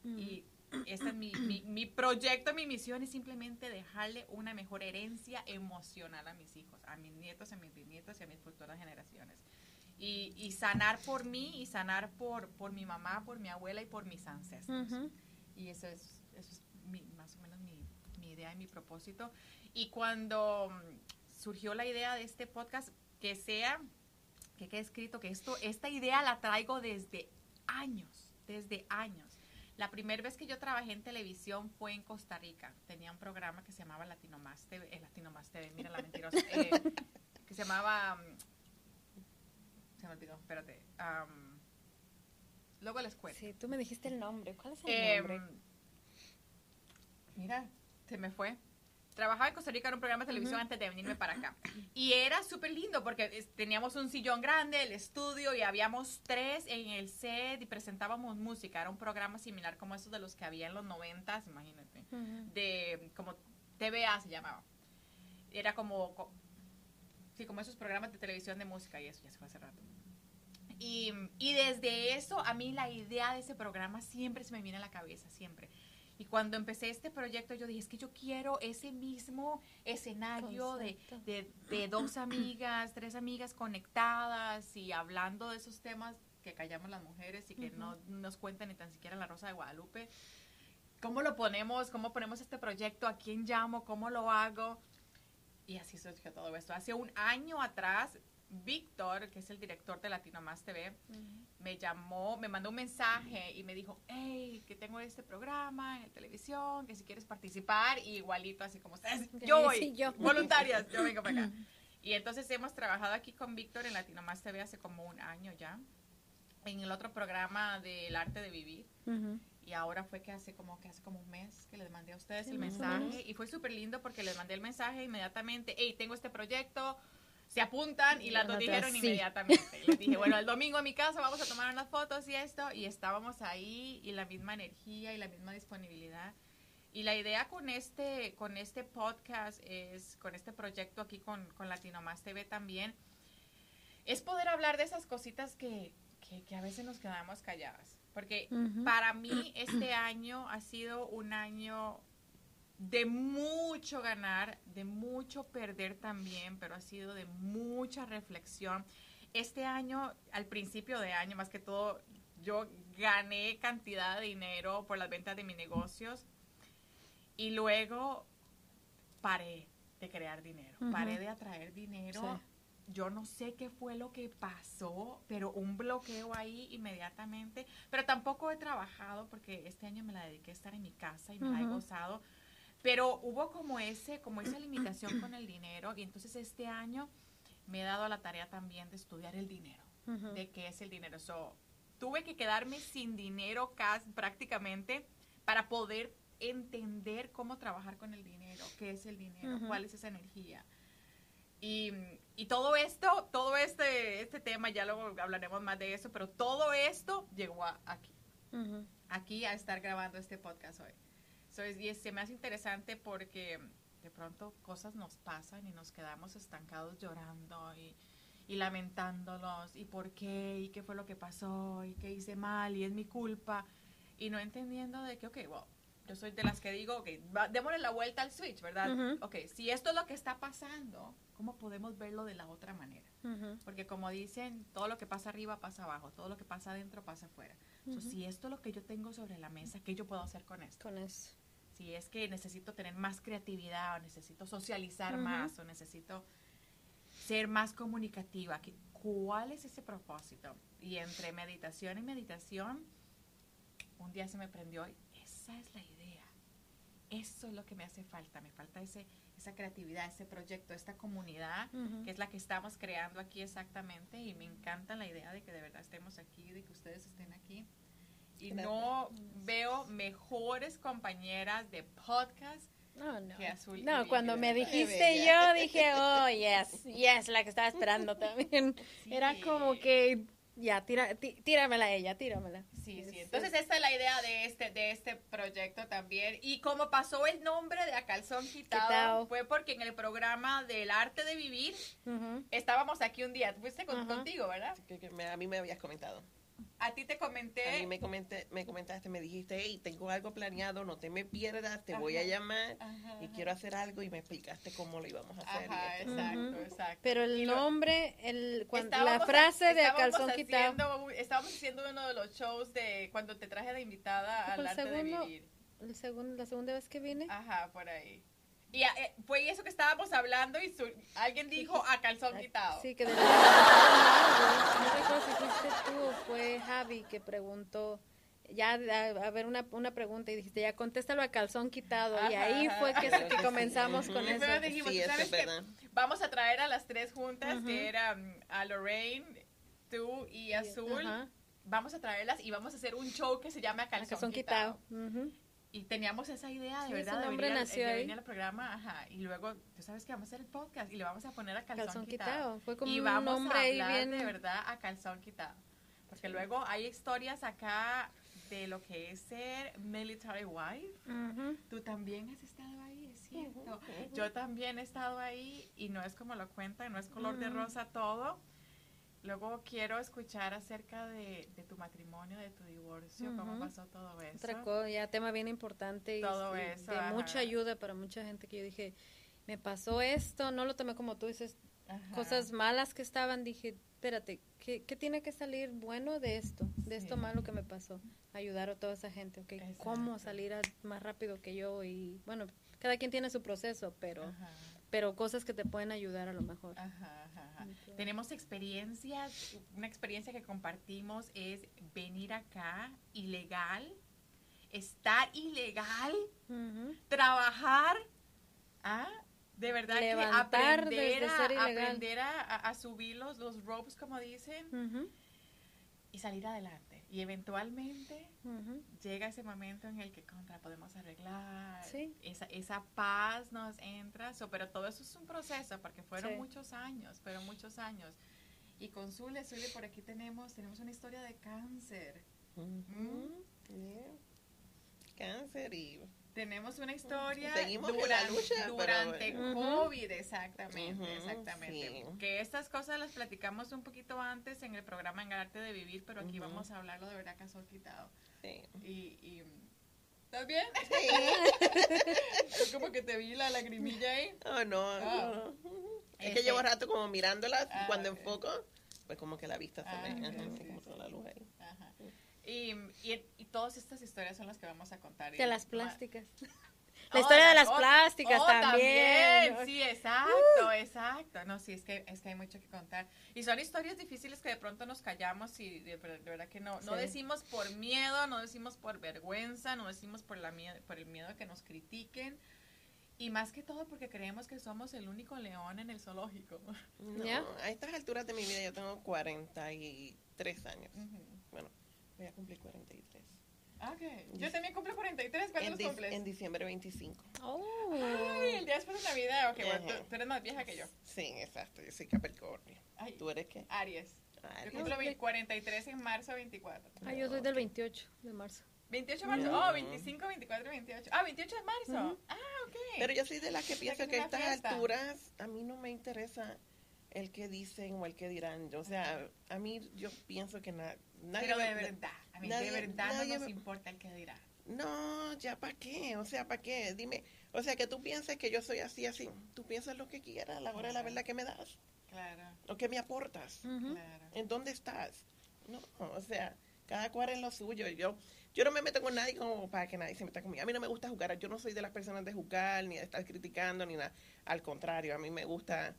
Mm. Y este es mi, mi, proyecto, mi misión es simplemente dejarle una mejor herencia emocional a mis hijos, a mis nietos, a mis bisnietos y a mis futuras generaciones. Y, y sanar por mí y sanar por, por mi mamá, por mi abuela y por mis ancestros. Y eso es, eso es más o menos mi, mi idea y mi propósito. Y cuando mm, surgió la idea de este podcast, que sea que quede escrito que esto, esta idea la traigo desde años, desde años. La primera vez que yo trabajé en televisión fue en Costa Rica. Tenía un programa que se llamaba Latino Más TV, eh, Latino Más TV, mira la mentirosa, eh, *laughs* que se llamaba, mm, se me olvidó, espérate, luego les cuento. Sí, tú me dijiste el nombre, ¿cuál es el em, nombre? Mira, se me fue trabajaba en Costa Rica en un programa de televisión antes de venirme para acá. *clears throat* Y era súper lindo porque teníamos un sillón grande, el estudio, y habíamos tres en el set y presentábamos música. Era un programa similar como esos de los que había en los noventas, imagínate. De como TVA se llamaba. Era como, sí, como esos programas de televisión de música y eso ya se fue hace rato. Y, y desde eso, a mí la idea de ese programa siempre se me viene a la cabeza, siempre y cuando empecé este proyecto, yo dije, es que yo quiero ese mismo escenario de, de, dos amigas, tres amigas conectadas y hablando de esos temas que callamos las mujeres y que no nos cuentan ni tan siquiera la Rosa de Guadalupe. ¿Cómo lo ponemos? ¿Cómo ponemos este proyecto? ¿A quién llamo? ¿Cómo lo hago? Y así surgió todo esto. Hace un año atrás Víctor, que es el director de Latino Más TV, me llamó, me mandó un mensaje y me dijo, hey, que tengo este programa en televisión, que si quieres participar, igualito así como ustedes, yo voy, voluntarias, yo vengo para acá. *laughs* Y entonces hemos trabajado aquí con Víctor en Latino Más TV hace como un año ya, en el otro programa del arte de vivir. Y ahora fue que hace como que hace como un mes que les mandé a ustedes el mensaje y fue súper lindo porque les mandé el mensaje inmediatamente, hey, tengo este proyecto, se apuntan y las dos dijeron inmediatamente. Les dije, bueno, el *laughs* domingo en mi casa vamos a tomar unas fotos y esto, y estábamos ahí y la misma energía y la misma disponibilidad. Y la idea con este, con este podcast es, con este proyecto aquí con, con Latino Más TV también, es poder hablar de esas cositas que, que, que a veces nos quedamos calladas. Porque para mí *clears throat* este año ha sido un año de mucho ganar, de mucho perder también, pero ha sido de mucha reflexión. Este año, al principio de año, más que todo, yo gané cantidad de dinero por las ventas de mis negocios y luego paré de crear dinero, paré de atraer dinero. Yo no sé qué fue lo que pasó, pero un bloqueo ahí inmediatamente. Pero tampoco he trabajado porque este año me la dediqué a estar en mi casa y me la he gozado pero hubo como ese, como esa limitación con el dinero y entonces este año me he dado la tarea también de estudiar el dinero, de qué es el dinero. So, tuve que quedarme sin dinero casi, prácticamente para poder entender cómo trabajar con el dinero, qué es el dinero, cuál es esa energía. Y, y, todo esto, todo este, este tema, ya luego hablaremos más de eso, pero todo esto llegó aquí, aquí a estar grabando este podcast hoy y se me hace interesante porque de pronto cosas nos pasan y nos quedamos estancados llorando y, y lamentándonos y por qué y qué fue lo que pasó y qué hice mal y es mi culpa y no entendiendo de que, ok, well, yo soy de las que digo, ok, va- démosle la vuelta al switch, ¿verdad? Ujú. Ok, si esto es lo que está pasando, ¿cómo podemos verlo de la otra manera? Ujú. Porque como dicen, todo lo que pasa arriba pasa abajo, todo lo que pasa adentro pasa afuera. So, si esto es lo que yo tengo sobre la mesa, ¿qué yo puedo hacer con esto? Con eso. Si es que necesito tener más creatividad, o necesito socializar más, o necesito ser más comunicativa, ¿qué- ¿cuál es ese propósito? Y entre meditación y meditación, un día se me prendió, esa es la idea. Eso es lo que me hace falta, me falta ese, esa creatividad, ese proyecto, esta comunidad que es la que estamos creando aquí exactamente y me encanta la idea de que de verdad estemos aquí, de que ustedes estén aquí. Y Gracias. no veo mejores compañeras de podcast No, no. que Azul. No, cuando me dijiste yo dije, *laughs* oh, yes, yes, la que estaba esperando también. Sí. Era como que, ya, tira, tí- tíramela a ella, tíramela. Sí, sí. Este, Entonces esta es la idea de este, de este proyecto también. Y como pasó el nombre de A Calzón Quitado, Quitado. fue porque en el programa del arte de vivir estábamos aquí un día. Fuiste con- contigo, ¿verdad? Que- que me- a mí me habías comentado. A ti te comenté. A mí me, comenté, me comentaste, me dijiste, hey, tengo algo planeado, no te me pierdas, te voy a Ajá. llamar Ajá, y ajá. quiero hacer algo y me explicaste cómo lo íbamos a hacer. Ajá, exacto, Ujú. exacto. Pero el lo- nombre, el, cuando, la frase ha- de a calzón quitado. estábamos haciendo uno de los shows de cuando te traje de invitada Fue al el arte de segundo. vivir. El segundo, la segunda vez que vine. Ajá, por ahí. Y eh, fue eso que estábamos hablando y su- alguien dijo a calzón quitado. Sí, que de la No recuerdo si fuiste tú o fue Javi que preguntó. Ya, a, a ver, una, una pregunta y dijiste, ya contéstalo a calzón quitado. y ahí fue que, que que sí. comenzamos Ujú. con Y eso. luego dijimos, Sí, ¿sabes es qué? verdad. Vamos a traer a las tres juntas, que eran a Lorraine, tú y Azul. Vamos a traerlas y vamos a hacer un show que se llame a a calzón, calzón quitado. quitado. Y teníamos esa idea de Sí, verdad de venir, al- nació de ahí. venir al programa, ajá. Y luego, tú sabes que vamos a hacer el podcast y le vamos a poner a calzón, Calzón quitado. quitado. Fue como y vamos a hablar bien. de verdad a calzón quitado. Porque luego hay historias acá de lo que es ser military wife. Ujú. Tú también has estado ahí, es cierto. Ujú, ujú. Yo también he estado ahí y no es como lo cuentan, no es color de rosa todo. Luego quiero escuchar acerca de, de tu matrimonio, de tu divorcio, cómo Ujú. pasó todo eso. Otra cosa, ya tema bien importante y, Todo y eso, de ajá. mucha ayuda para mucha gente que yo dije, me pasó esto, no lo tomé como tú dices, Ajá. cosas malas que estaban, dije, espérate, ¿qué, qué tiene que salir bueno de esto, de esto malo que me pasó? Ayudar a toda esa gente, ¿ok? ¿Cómo salir a- más rápido que yo? Y bueno, cada quien tiene su proceso, pero, Ajá, pero cosas que te pueden ayudar a lo mejor. ajá, ajá. Entonces- Tenemos experiencias, una experiencia que compartimos es venir acá ilegal, estar ilegal, trabajar, ¿ah? De verdad Levantar que aprender, a, aprender a, subir los, los ropes, como dicen, y salir adelante. Y eventualmente llega ese momento en el que contra podemos arreglar, Sí. esa, esa paz nos entra, so, pero todo eso es un proceso porque fueron Sí. muchos años, fueron muchos años. Y con Zule, Zule, por aquí tenemos, tenemos una historia de cáncer. Yeah. Cáncer y Tenemos una historia Seguimos durante, lucha, pero durante bueno. COVID, exactamente, exactamente. sí. Que estas cosas las platicamos un poquito antes en el programa En el Arte de Vivir, pero aquí vamos a hablarlo de verdad caso quitado. Sí. Y, y ¿estás bien? Sí. *laughs* Es como que te vi la lagrimilla ahí. Oh, no. Ah. no. Es Este- que llevo rato como mirándolas y Ah, cuando ok. enfoco, pues como que la vista se Ah, ve. ok, ajá, sí, así como sí, con la luz ahí. Ajá. Y, y, y todas estas historias son las que vamos a contar. De Y- las plásticas. *laughs* Oh, La historia de las oh, plásticas oh, también. Sí, exacto, exacto. No, sí, es que, es que hay mucho que contar. Y son historias difíciles que de pronto nos callamos y de, de verdad que no, no Sí. decimos por miedo, no decimos por vergüenza, no decimos por, la por el miedo a que nos critiquen. Y más que todo porque creemos que somos el único león en el zoológico. No, a estas alturas de mi vida yo tengo 43 años. Ujú. Bueno, voy a cumplir 43. Ah, Ok. Yo también cumplo 43. ¿Cuándo En, los cumples? en diciembre 25. Oh. Ay, el día después de Navidad. Ok, bueno, tú, tú eres más vieja que yo. Sí, exacto. Yo soy Capricornio. Ay, ¿Tú eres qué? Aries. Ah, Yo cumplo Ok. 43 en marzo 24. Ah, yo soy del 28 de marzo. 28 de marzo. No. Oh, 25, 24, 28. Ah, 28 de marzo. Ah, ok. Pero yo soy de las que pienso que a estas fiesta. alturas a mí no me interesa el que dicen o el que dirán. O sea, a mí yo pienso que na- nadie... Pero de verdad, a mí nadie- de verdad nadie no nos me- importa el que dirá. No, ya para qué, o sea, ¿para qué? Dime, o sea, que tú pienses que yo soy así, así. Tú piensas lo que quieras a la hora de la verdad que me das. Claro, ¿O que me aportas? Claro. ¿En dónde estás? No, o sea, cada cual en lo suyo. Yo, yo no me meto con nadie como para que nadie se meta conmigo. A mí no me gusta jugar. Yo no soy de las personas de jugar, ni de estar criticando, ni nada. Al contrario, a mí me gusta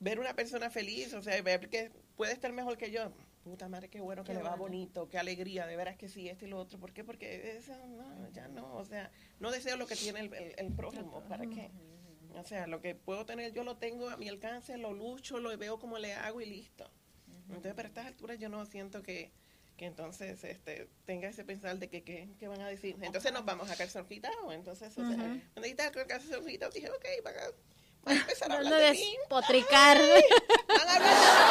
ver una persona feliz, o sea, ver que puede estar mejor que yo. Puta madre, qué bueno, que Qué le va bonito, qué alegría, de veras que sí, esto y lo otro. ¿Por qué? Porque eso, no, ya no, o sea, no deseo lo que tiene el, el, el prójimo. ¿Para qué? O sea, lo que puedo tener yo lo tengo a mi alcance, lo lucho, lo veo como le hago y listo. Entonces, para estas alturas yo no siento que, que entonces este, tenga ese pensar de que, que, que van a decir. Entonces nos vamos a calzonquita o entonces, o sea, Ujú. cuando dijiste calzonquita, dije, ok, van a, van a empezar a No hablar de mí. despotricar. Van a hablar Lo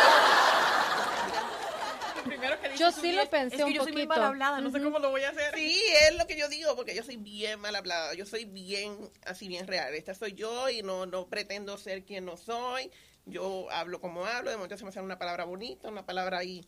primero que Yo sí lo pensé es que un yo soy muy poquito. mal hablada, no sé cómo lo voy a hacer. Sí, es lo que yo digo, porque yo soy bien mal hablada. Yo soy bien, así bien real. Esta soy yo y no, no pretendo ser quien no soy. Yo hablo como hablo, de momento se me sale una palabra bonita, una palabra ahí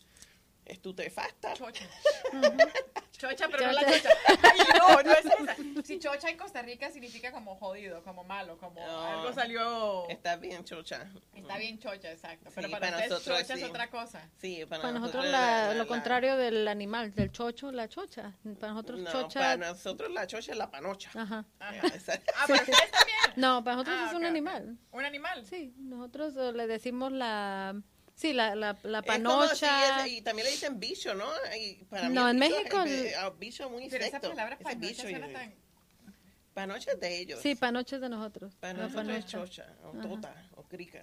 estupefacta. Chocha. *laughs* Chocha, pero no la Chocha. Ay, no, no es esa. *laughs* Si chocha en Costa Rica significa como jodido, como malo, como No. algo salió... Está bien, chocha. Está bien chocha, exacto. Pero Sí, para, para ustedes nosotros chocha sí. es otra cosa. Sí, para, Para nosotros nosotros la- la- lo la- contrario del animal, del chocho, la chocha. Para nosotros No, chocha. para nosotros la chocha es la panocha. Ajá. Ajá. Esa- Ah, pero ustedes también. No, para nosotros Ah, es un animal. ¿Un animal? Sí, nosotros le decimos la. Sí, la, la, la Es como si panocha. es- y también le dicen bicho, ¿no? Y para mí No, el en bicho México es- el- eh, ah, bicho muy Pero esa palabra panocha bicho tan... Panocha es de ellos. Sí, panocha es de nosotros. Para la nosotros es panocha. chocha, o Ajá. tota, o crica.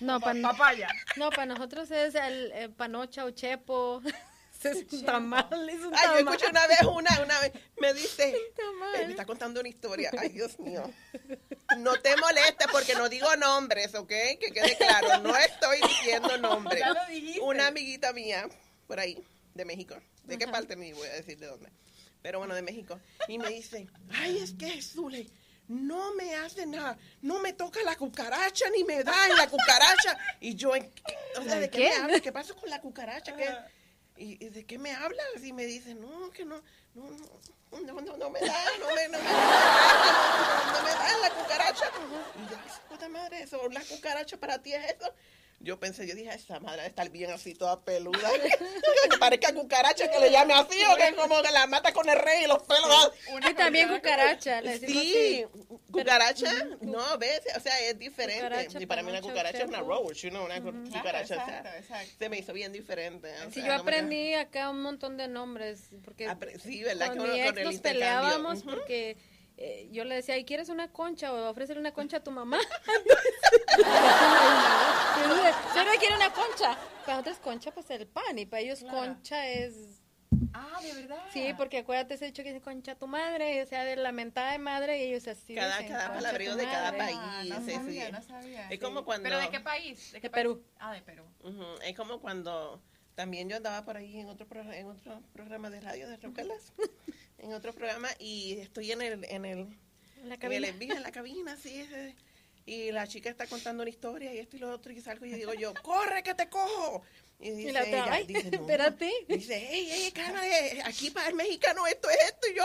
No, Pa- Papaya. no, para nosotros es el, eh, panocha o chepo. *laughs* es un tamal, es un Ay, yo tamal. escuché una vez una, una vez, me dice, *laughs* tamal. eh, me está contando una historia. Ay, Dios mío. *laughs* No te molestes porque no digo nombres, ¿ok? Que quede claro, no estoy diciendo nombres. *laughs* Ya lo dijiste. Una amiguita mía, por ahí, de México. ¿De qué Ajá. parte ni voy a decir de dónde? Pero bueno, de México. Y me dice, ay, es que Zule, no me hace nada, no me toca la cucaracha ni me da en la cucaracha. Y yo, ¿en qué? o sea, ¿de qué, ¿Qué? me hablas? ¿Qué pasa con la cucaracha? ¿Qué? Ajá. ¿Y, y de qué me hablas? Y me dice, no, que no, no, no, no, no, no me da, no me, no me da, no, no me da la cucaracha. Y yo, puta madre, eso, la cucaracha para ti es eso. Yo pensé, yo dije, esa madre debe estar bien así, toda peluda. *laughs* que parezca cucaracha que le llame así, o que como que la mata con el rey y los pelos. Y también cucaracha. le Sí, así. cucaracha, no, ves, o sea, es diferente. Y para mí una cucaracha es una roach, ¿no? Una Claro, cucaracha, o exacto, sea, exacto. se me hizo bien diferente. o Sí, sea, yo aprendí acá un montón de nombres. Porque Apre- sí, ¿verdad? con Que mi uno- ex con el nos peleábamos porque eh, yo le decía, ¿y quieres una concha o ofrécele una concha a tu mamá? *laughs* Yo no quiero una concha. Para nosotros concha pues el pan y para ellos Claro. concha es... Ah, ¿de verdad? Sí, porque acuérdate ese dicho que dice concha a tu madre, o sea, de la mentada de madre y ellos así Cada- dicen, cada "Concha a palabrerío tu de cada madre". país. Ah, no sí, sabía, sí. no sabía. Es como cuando- ¿Pero de qué país? De qué Perú. país? Ah, de Perú. Es como cuando también yo andaba por ahí en otro, pro- en otro programa de radio de Rocalas, *laughs* en otro programa, y estoy en el, en el, En la en el cabina. envío, en la cabina, sí, ese- y la chica está contando una historia y esto y lo otro, y salgo y digo yo, ¡corre que te cojo! Y dice Y la otra, ella, "Ay, dice, "No". espérate. Dice, ¡ey, ey, cálmate, aquí para el mexicano esto es esto! Y yo,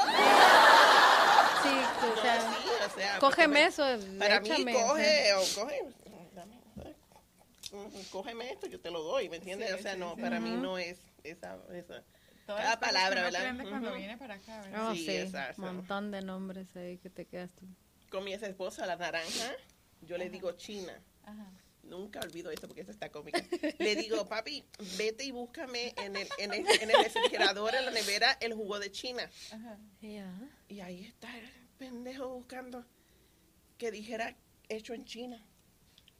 Sí, o no, sea, sí, o sea, cógeme eso, Para échame, mí, coge, o coge, eh, cógeme esto, yo te lo doy, ¿me entiendes? Sí, o sea, sí, no, para mí no es esa, esa. Todas Cada palabra, ¿verdad? cuando Ujú. viene para acá, ¿verdad? Oh, Sí, sí, exacto. un montón de nombres ahí que te quedas tú. Con mi ex esposa, la naranja, yo le Ajá. digo China. Ajá. Nunca olvido eso porque eso está cómica. Le digo, *laughs* papi, vete y búscame en el, en el, en el refrigerador, en la nevera, el jugo de China. Ajá. Y ahí está el pendejo buscando que dijera hecho en China.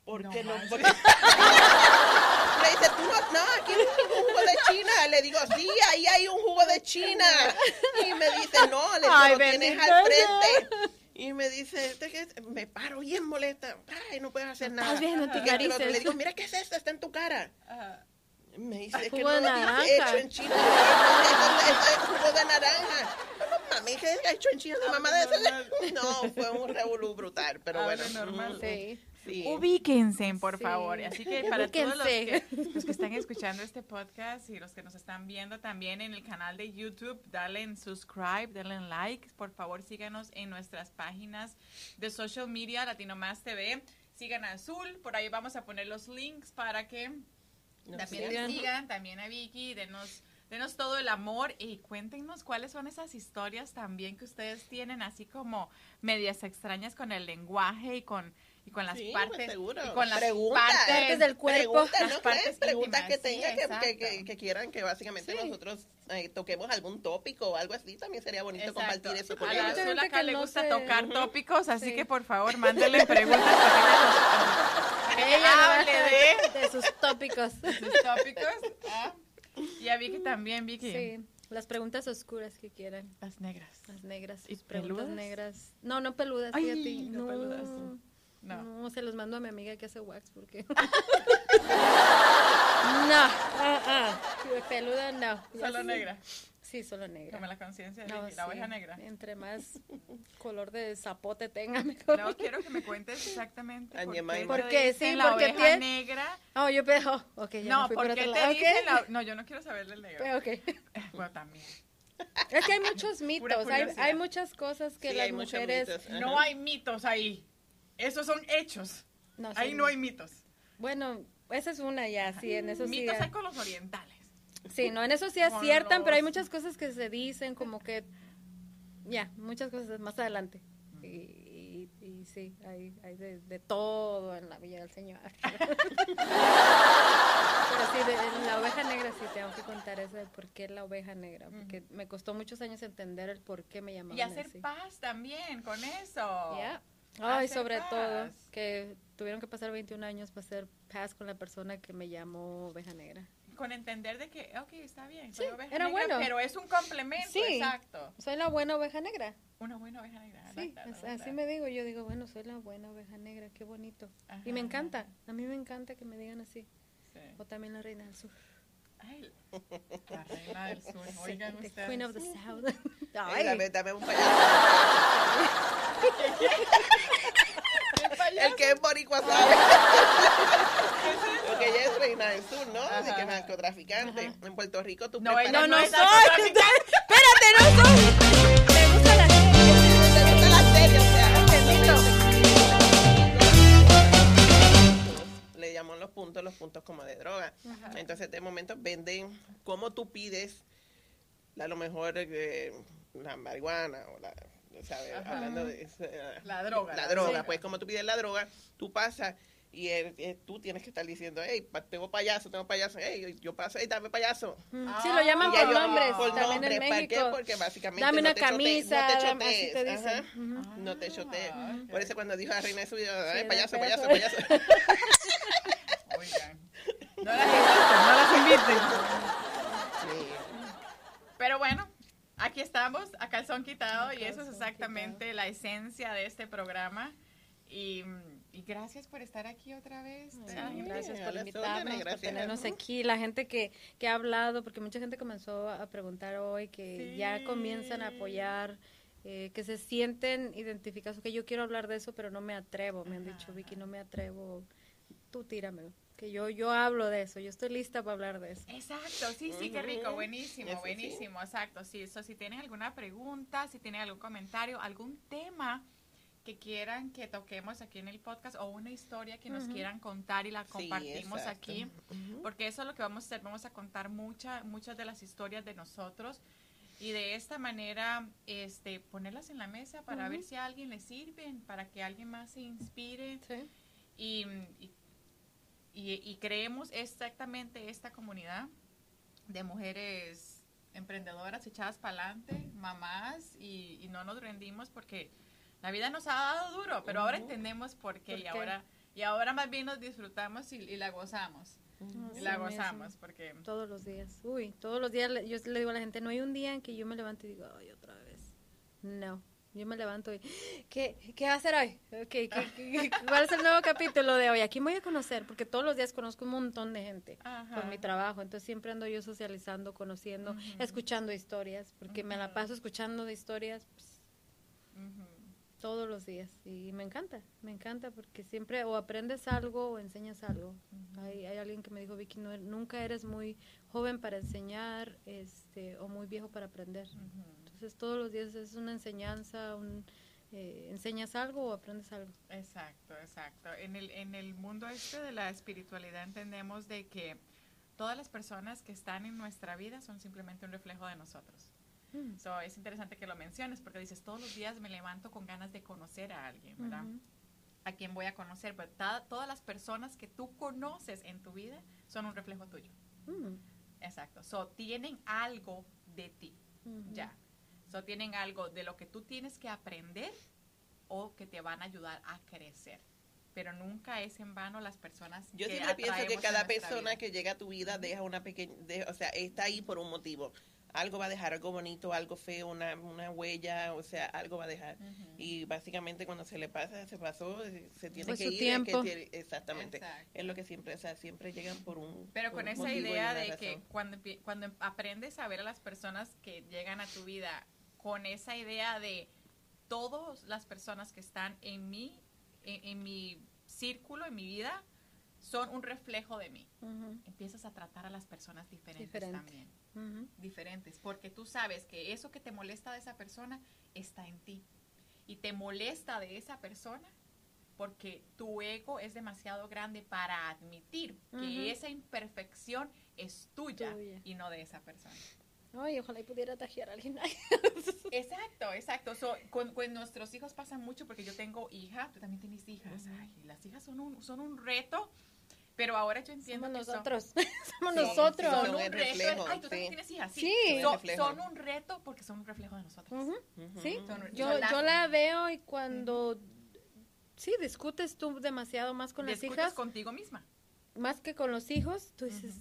Porque No no, porque- *laughs* Le dice, tú no, no, aquí hay un jugo de China. Le digo, sí, ahí hay un jugo de China. Y me dice, no, le digo, Ay, lo tienes bendito al frente. Y me dice, me paro bien molesta. Ay, no puedes hacer nada. Estás no lo otro. acarices. Le digo, mira, ¿qué es esto? Está en tu cara. Ajá. Me dice, es que no de lo naranja. hecho en China. *laughs* Es jugo de naranja. No mami, ¿qué es hecho en China? Ah, mamá de normal. eso? *laughs* No, fue un revolú brutal, pero Ah, bueno. bueno, normal. Sí. Sí. Ubíquense, por Sí. favor. Así que para todos los que, Ubíquense. *laughs* los que están escuchando este podcast y los que nos están viendo también en el canal de YouTube, dale en subscribe, dale en like. Por favor, síganos en nuestras páginas de social media, Latino Más TV. Sigan a Azul, por ahí vamos a poner los links para que Nos también sigan. sigan, también a Vicky, denos, denos todo el amor y cuéntenos cuáles son esas historias también que ustedes tienen, así como medias extrañas con el lenguaje y con, y con las Sí, pues, partes. seguro. y con las Preguntas. partes, Partes del cuerpo. Preguntas, las ¿no? partes preguntas que íntimas, sí, tengan que- que, que, quieran que básicamente Sí. nosotros eh, toquemos algún tópico o algo así. También sería bonito Exacto. compartir eso con A la ellos. Gente acá que le no gusta se- tocar tópicos, así Sí. que por favor, mándenle preguntas que *laughs* Ella hable de *laughs* de sus tópicos. sus tópicos. ¿ah? Y a Vicky también, Vicky. Sí, las preguntas oscuras que quieran. Las negras. Las negras, ¿Y peludas? negras. No, no peludas, Ay, fíjate. no No, peludas. No. No. se los mando a mi amiga que hace wax porque. *laughs* no, ah, ah. peluda no. Solo negra. Sí, solo negra. Como la conciencia de No, la sí. oveja negra. Entre más *laughs* color de zapote tenga, mejor. No, quiero que me cuentes exactamente por Añema, qué, ¿Por qué? Sí, la porque oveja tiene- negra. Oh, yo pe- oh, ok, ya No, fui por ¿por qué otro te dicen Ok. la... No, yo no quiero saber del negro. *laughs* Ok. Bueno, también. Es que hay muchos mitos, hay, muchas cosas que Sí, las mujeres... No hay mitos ahí. Esos son hechos. No, Ahí sí, no hay mitos. Bueno, esa es una ya, sí, en eso sí. mitos ya- hay con los orientales. Sí, no, en eso sí aciertan, pero hay los- muchas cosas que se dicen como que, ya, muchas cosas más adelante. Y, y- y sí, hay, hay de, de todo en la Villa del Señor. *laughs* pero sí, de, la oveja negra sí tengo que contar eso de por qué la oveja negra, porque me costó muchos años entender el por qué me llamaban Y hacer así. paz también con eso. Ya. Ay, Hacer sobre todo que tuvieron que pasar 21 años para hacer paz con la persona que me llamó oveja negra. Con entender de que, ok, está bien, Sí, soy oveja era negra, bueno. pero es un complemento, Sí. exacto. Soy la buena oveja negra. Una buena oveja negra. Sí, así me digo. Yo digo, bueno, soy la buena oveja negra, qué bonito. y me encanta, a mí me encanta que me digan así. Sí. O también la reina del sur. Ay, la reina del sur. Oigan the ustedes. queen of the south. *laughs* Ay, dame, dame un payaso. El que es boricua sabe. *laughs* Porque ella es reina del sur, ¿no? Así que es narcotraficante. En Puerto Rico tú No, preparas- no, no soy. Espérate, no soy. Los puntos, los puntos como de droga. Entonces, de momento venden como tú pides, a lo mejor eh, la marihuana o la, ¿sabes? Ajá. Hablando de eso, eh, La droga, La la droga, droga. pues como tú pides la droga, tú pasas y él- eh, tú tienes que estar diciendo, hey, pa- tengo payaso, tengo payaso, hey, yo paso, hey, dame payaso. Mm, Sí, lo llaman por nombres. por también nombres, en ¿para qué? Porque básicamente Dame no una te chotees, camisa, no te dame- así chotees, te dicen. ajá. Ujú. No te chotees. Ah, ok. Por eso cuando dijo la reina de su vida, ay, Sí, payaso, payaso, payaso. payaso. *laughs* Oigan. No las inviten, no las inviten. Sí. Pero bueno, aquí estamos, a calzón quitado, A y eso es calzón exactamente la esencia de este programa. Y, y gracias por estar aquí otra vez. Ángel. gracias por invitarnos, órdenes, por gracias. tenernos aquí. La gente que, que ha hablado, porque mucha gente comenzó a preguntar hoy, que ya Sí. comienzan a apoyar, eh, que se sienten identificados, que yo quiero hablar de eso, pero no me atrevo. Me han dicho, Ajá. Vicky, no me atrevo. Tú tíramelo. Que yo, yo hablo de eso, yo estoy lista para hablar de eso. Exacto, sí, sí, qué rico, buenísimo, Eso sí. buenísimo, exacto. Sí, eso, si tienen alguna pregunta, si tienen algún comentario, algún tema que quieran que toquemos aquí en el podcast o una historia que nos quieran contar y la compartimos aquí, porque eso es lo que vamos a hacer, vamos a contar mucha, muchas de las historias de nosotros y de esta manera este, ponerlas en la mesa para ver si a alguien le sirven, para que alguien más se inspire Sí. y, y, y- y creemos exactamente esta comunidad de mujeres emprendedoras echadas para adelante, mamás, y, y no nos rendimos porque la vida nos ha dado duro, pero ahora Ujú. entendemos por qué, ¿Por y qué? ahora y ahora más bien nos disfrutamos y, y la gozamos, y Así la mismo. gozamos porque Todos los días. Uy, todos los días yo le digo a la gente, no hay un día en que yo me levanto y digo, ay, otra vez. No. Yo me levanto y, ¿qué, qué va a hacer hoy? Okay, ¿qué- qué- cuál es el nuevo capítulo de hoy? ¿A quién voy a conocer? Porque todos los días conozco un montón de gente Ajá. por mi trabajo. Entonces siempre ando yo socializando, conociendo, escuchando historias, porque me la paso escuchando de historias. pues, todos los días y me encanta, me encanta porque siempre o aprendes algo o enseñas algo. hay, hay, alguien que me dijo, Vicky, no, nunca eres muy joven para enseñar este, o muy viejo para aprender. Entonces todos los días es una enseñanza, un, eh, enseñas algo o aprendes algo. Exacto, exacto. En el, en el mundo este de la espiritualidad entendemos de que todas las personas que están en nuestra vida son simplemente un reflejo de nosotros. Mm. es interesante que lo menciones porque dices, todos los días me levanto con ganas de conocer a alguien, ¿verdad? A quien voy a conocer, pero todas las personas que tú conoces en tu vida son un reflejo tuyo. Mm. Exacto. So, tienen algo de ti, ya. So, tienen algo de lo que tú tienes que aprender o que te van a ayudar a crecer. Pero nunca es en vano las personas. Yo siempre pienso que cada persona que llega a tu vida deja una pequeña, o sea, está ahí por un motivo algo va a dejar, algo bonito, algo feo, una, una huella, o sea, algo va a dejar. Y básicamente cuando se le pasa, se pasó, se tiene que ir. exactamente. Es lo que siempre, o sea, siempre llegan por un. Pero con esa idea de que cuando, cuando aprendes a ver a las personas que llegan a tu vida, con esa idea de todas las personas que están en mí, en, mi círculo, en mi vida, son un reflejo de mí. Empiezas a tratar a las personas diferentes también. Diferentes, porque tú sabes que eso que te molesta de esa persona está en ti. Y te molesta de esa persona porque tu ego es demasiado grande para admitir que esa imperfección es tuya, y no de esa persona. Ay, ojalá y pudiera tajear a alguien. *laughs* exacto, exacto. con, nuestros hijos pasa mucho porque yo tengo hija, tú también tienes hijas. Ay, las hijas son un, son un reto pero ahora yo entiendo Somos nosotros. *laughs* *laughs* Somos nosotros. Son un reto. Ay, tú también tienes hijas. Sí. Son, un reto porque son un reflejo de nosotros. Sí. yo, yo la veo y cuando... Sí, discutes tú demasiado más con las hijas. contigo misma. Más que con los hijos, tú dices,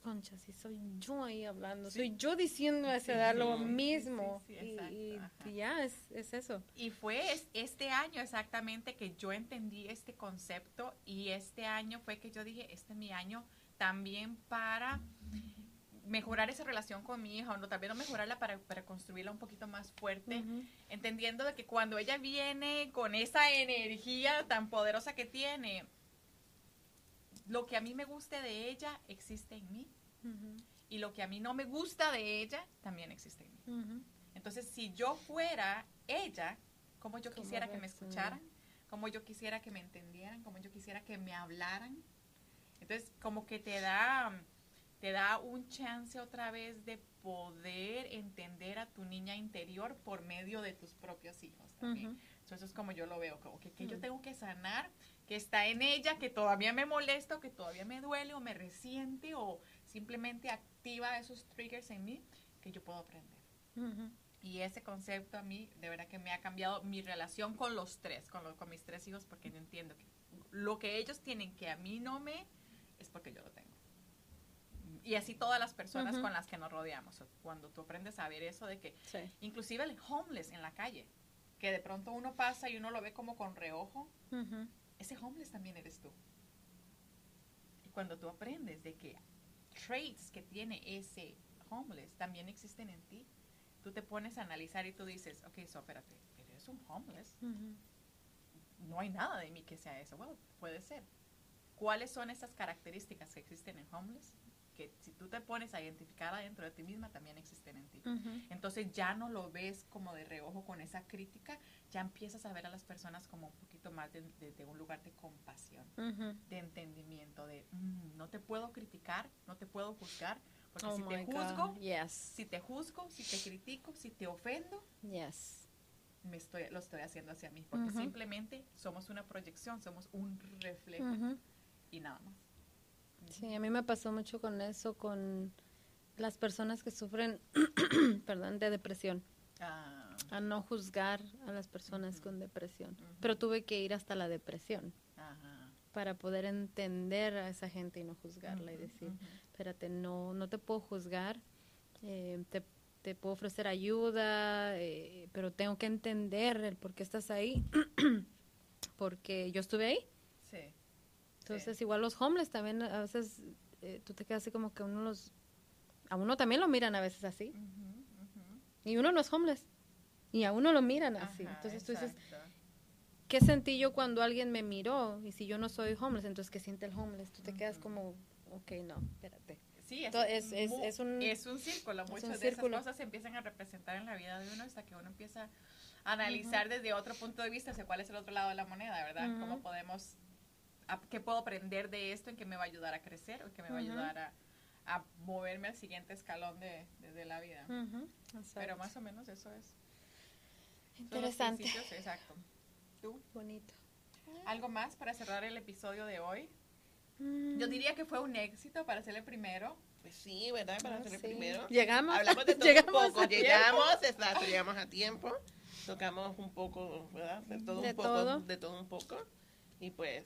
concha, si soy yo ahí hablando, soy yo diciendo a esa edad lo mismo. y, ya, es, es, eso. Y fue este año exactamente que yo entendí este concepto y este año fue que yo dije, este es mi año también para mejorar esa relación con mi hija, o no, también no mejorarla para, para construirla un poquito más fuerte, entendiendo de que cuando ella viene con esa energía tan poderosa que tiene, lo que a mí me guste de ella existe en mí. Y lo que a mí no me gusta de ella también existe en mí. Entonces, si yo fuera ella, como yo quisiera que me escucharan, como yo quisiera que me entendieran, como yo quisiera que me hablaran. Entonces, como que te da, te da un chance otra vez de poder entender a tu niña interior por medio de tus propios hijos también. eso es como yo lo veo, como que, que yo tengo que sanar que está en ella, que todavía me molesta o que todavía me duele o me resiente o simplemente activa esos triggers en mí que yo puedo aprender. Y ese concepto a mí de verdad que me ha cambiado mi relación con los tres, con, con mis tres hijos, porque yo entiendo que lo que ellos tienen que a mí no me, es porque yo lo tengo. Y así todas las personas con las que nos rodeamos. Cuando tú aprendes a ver eso de que, inclusive el homeless en la calle, que de pronto uno pasa y uno lo ve como con reojo, ese homeless también eres tú. Y cuando tú aprendes de que traits que tiene ese homeless también existen en ti, tú te pones a analizar y tú dices, ok, so, espérate, eres un homeless. No hay nada de mí que sea eso. Bueno, puede ser. ¿Cuáles son esas características que existen en homeless? Que si tú te pones a identificar adentro de ti misma, también existen en ti. Entonces ya no lo ves como de reojo con esa crítica, ya empiezas a ver a las personas como un poquito más de, un lugar de compasión, de entendimiento, de mm, no te puedo criticar, no te puedo juzgar, porque oh si te juzgo, si te juzgo, si te critico, si te ofendo, yes. me estoy, lo estoy haciendo hacia mí, porque simplemente somos una proyección, somos un reflejo y nada más. Sí, a mí me pasó mucho con eso, con las personas que sufren, *coughs* perdón, de depresión. Ah. A no juzgar a las personas con depresión. Pero tuve que ir hasta la depresión para poder entender a esa gente y no juzgarla y decir, espérate, no, no te puedo juzgar, eh, te, te, puedo ofrecer ayuda, eh, pero tengo que entender el por qué estás ahí, *clears throat* porque yo estuve ahí. Sí. Entonces, igual los homeless también, a veces eh, tú te quedas así como que uno los... A uno también lo miran a veces así. Y uno no es homeless. Y a uno lo miran así. Entonces tú dices, ¿qué sentí yo cuando alguien me miró? Y si yo no soy homeless, entonces, ¿qué siente el homeless? Tú te quedas como, ok, no, espérate. Sí, es, To- es- es- un- es un círculo. Muchas un de círculo. esas cosas se empiezan a representar en la vida de uno hasta que uno empieza a analizar desde otro punto de vista, o sea, cuál es el otro lado de la moneda, ¿verdad? ¿Cómo podemos, a- qué puedo aprender de esto en que me va a ayudar a crecer o que me va a ayudar a, a moverme al siguiente escalón de, de- de la vida? Pero más o menos eso es. Interesante. Exacto. ¿Tú? Bonito. ¿Algo más para cerrar el episodio de hoy? Mm, Yo diría que fue un éxito para ser el primero. Pues sí, ¿verdad? Para ah, ser el sí. primero. Llegamos. Hablamos de *laughs* todo Llegamos un poco. Llegamos, exacto, llegamos a tiempo. Tocamos un poco, ¿verdad? De todo De un poco. todo. De todo un poco. Y pues,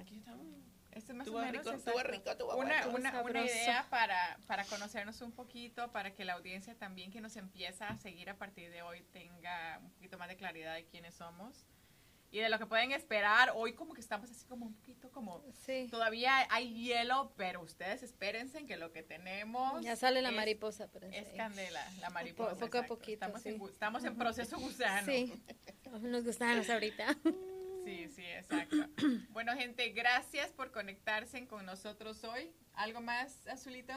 aquí estamos. Este es más Estuvo o menos rico, exacto. estuvo rico, estuvo una, bueno. una, una idea para, para conocernos un poquito, para que la audiencia también que nos empieza a seguir a partir de hoy tenga un poquito más de claridad de quiénes somos y de lo que pueden esperar. Hoy como que estamos así como un poquito como... Sí. Todavía hay hielo, pero ustedes espérense en que lo que tenemos... Ya sale la es- mariposa. pero Es sí. candela, la mariposa. poco a exacto. poquito, Estamos, en, sí. gu- estamos en proceso gusano. Sí. *laughs* Nos gustanos ahorita. *laughs* Sí, sí, exacto. *clears throat* Bueno, gente, gracias por conectarse con nosotros hoy. ¿Algo más, Azulito?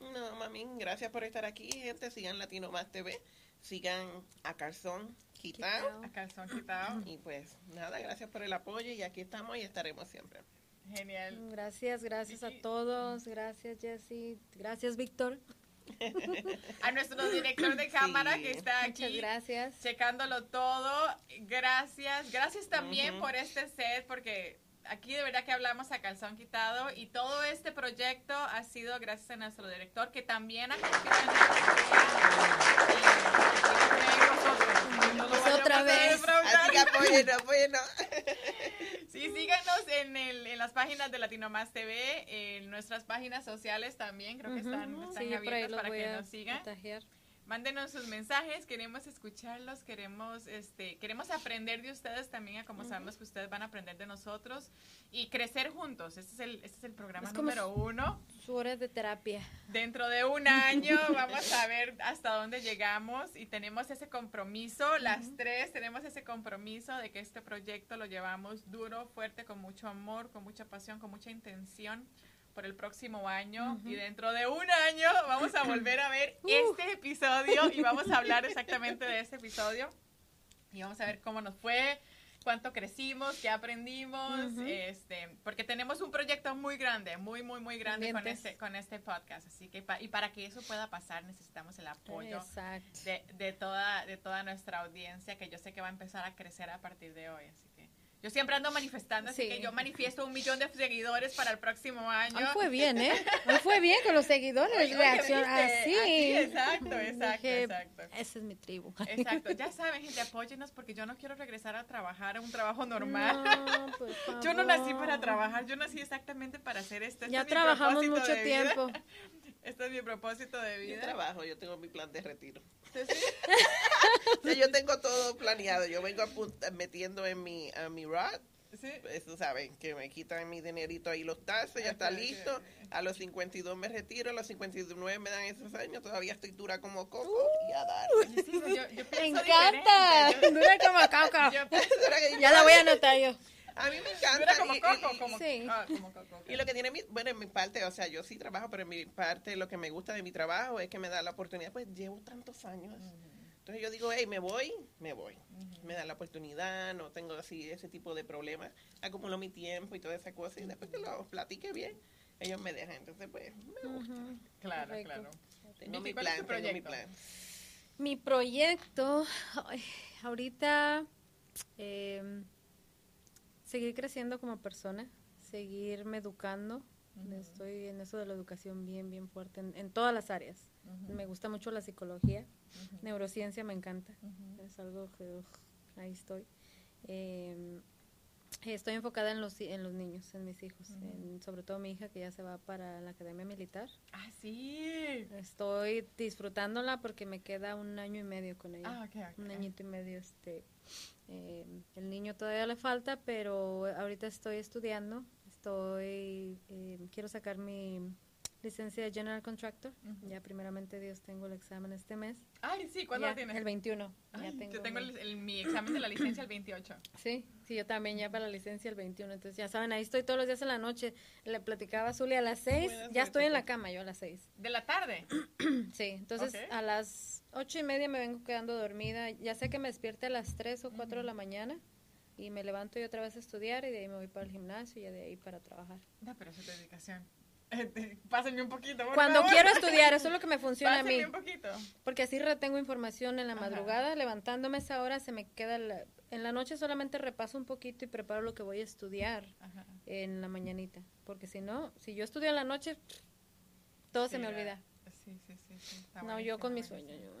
No, mami, gracias por estar aquí, gente. Sigan Latino Más TV. Sigan a Calzón Quitado. A calzón quitado. Y pues nada, gracias por el apoyo y aquí estamos y estaremos siempre. Genial. Gracias, gracias a todos. Gracias, Jessy. Gracias, Víctor. A nuestro director de cámara Sí. que está Muchas aquí gracias. checándolo todo. Gracias. Gracias también por este set porque aquí de verdad que hablamos a calzón quitado y todo este proyecto ha sido gracias a nuestro director que también ha nosotros. No lo vayamos Otra vez. Así que apóyenos, apóyenos. Sí, síganos en, el, en las páginas de Latino Más TV, en nuestras páginas sociales también, creo que están, están Sí, abiertas para que a nos sigan. Mándenos sus mensajes, queremos escucharlos, queremos este queremos aprender de ustedes también, como sabemos que ustedes van a aprender de nosotros y crecer juntos. Este es el, este es el programa Es número uno. Su hora de terapia. Dentro de un *laughs* año vamos a ver hasta dónde llegamos y tenemos ese compromiso, las tres tenemos ese compromiso de que este proyecto lo llevamos duro, fuerte, con mucho amor, con mucha pasión, con mucha intención por el próximo año y dentro de un año vamos a volver a ver *clears throat* este episodio y vamos a hablar exactamente de este episodio y vamos a ver cómo nos fue, cuánto crecimos, qué aprendimos, Ujú. este, porque tenemos un proyecto muy grande, muy, muy, muy grande con este, con este podcast. Así que, pa- y para que eso pueda pasar, necesitamos el apoyo de, de toda, de toda nuestra audiencia, que yo sé que va a empezar a crecer a partir de hoy. Así yo siempre ando manifestando, así Sí. que yo manifiesto un millón de seguidores para el próximo año. Hoy fue bien, ¿eh? Hoy fue bien con los seguidores. Oye, reacción ¿viste? así. Así, exacto, exacto, Dije, exacto. Esa es mi tribu. Exacto, ya *laughs* saben, gente, apóyenos porque yo no quiero regresar a trabajar a un trabajo normal. No, por *laughs* Yo no nací para trabajar, yo nací exactamente para hacer esto. Este Ya es trabajamos mucho tiempo. *laughs* Este es mi propósito de Yo vida. trabajo, yo tengo mi plan de retiro. Sí, sí. *laughs* Sea, yo tengo todo planeado. Yo vengo metiendo en mi, a mi ROT. Sí. Eso saben, que me quitan mi dinerito ahí los taxes, ya está listo. A los 52 me retiro, a los 59 me dan esos años. Todavía estoy dura como coco y a dar. Yo, sí, yo, yo Me encanta. Dura como *laughs* yo Ya la voy a anotar yo. A mí me Dura encanta. como y- y- coco, y- como, Sí. ah, como coco. Y lo que tiene mi, bueno, en mi parte, o sea, yo sí trabajo, pero en mi parte lo que me gusta de mi trabajo es que me da la oportunidad, pues llevo tantos años. Entonces yo digo, hey, me voy, me voy. Me da la oportunidad, no tengo así ese tipo de problemas. Acumulo mi tiempo y toda esa cosa. Y después que lo platique bien, ellos me dejan. Entonces, pues, me gusta. Claro, claro. Tengo mi ¿cuál es tu plan, tengo mi proyecto? plan. Mi proyecto, ay, ahorita, eh, seguir creciendo como persona, seguirme educando. Estoy en eso de la educación bien, bien fuerte, en, en todas las áreas. Me gusta mucho la psicología, neurociencia me encanta. Es algo que ahí estoy. Eh, estoy enfocada en los, en los niños, en mis hijos, en- sobre todo mi hija que ya se va para la academia militar. Ah, sí. Estoy disfrutándola porque me queda un año y medio con ella. Ah, ok, ok. Un añito y medio. Este, eh, el niño todavía le falta, pero ahorita estoy estudiando. Estoy, eh, quiero sacar mi licencia de General Contractor. Ya primeramente Dios tengo el examen este mes. Ay, sí, ¿cuándo Ya, lo tienes? El 21. ya Ay, tengo yo tengo el- el- mi examen de la licencia el 28. Sí, sí, yo también ya para la licencia el 21. Entonces ya saben, ahí estoy todos los días en la noche. Le platicaba a Zuli a las 6. Buena Ya estoy en la cama yo a las 6. De la tarde. *clears throat* Sí, entonces Ok. a las ocho y media me vengo quedando dormida. Ya sé que me despierte a las 3 o 4 de la mañana y me levanto y otra vez a estudiar y de ahí me voy para el gimnasio y de ahí para trabajar. No, pero eso es dedicación. Eh, Pásenme un poquito, por Cuando favor. quiero estudiar, *laughs* eso es lo que me funciona a mí. Pásenme un poquito. Porque así retengo información en la Ajá. madrugada, levantándome esa hora se me queda... la- en la noche solamente repaso un poquito y preparo lo que voy a estudiar Ajá. en la mañanita. Porque si no, si yo estudio en la noche, todo se me olvida. Sí, sí, sí. sí, No, yo con mi sueño, yo.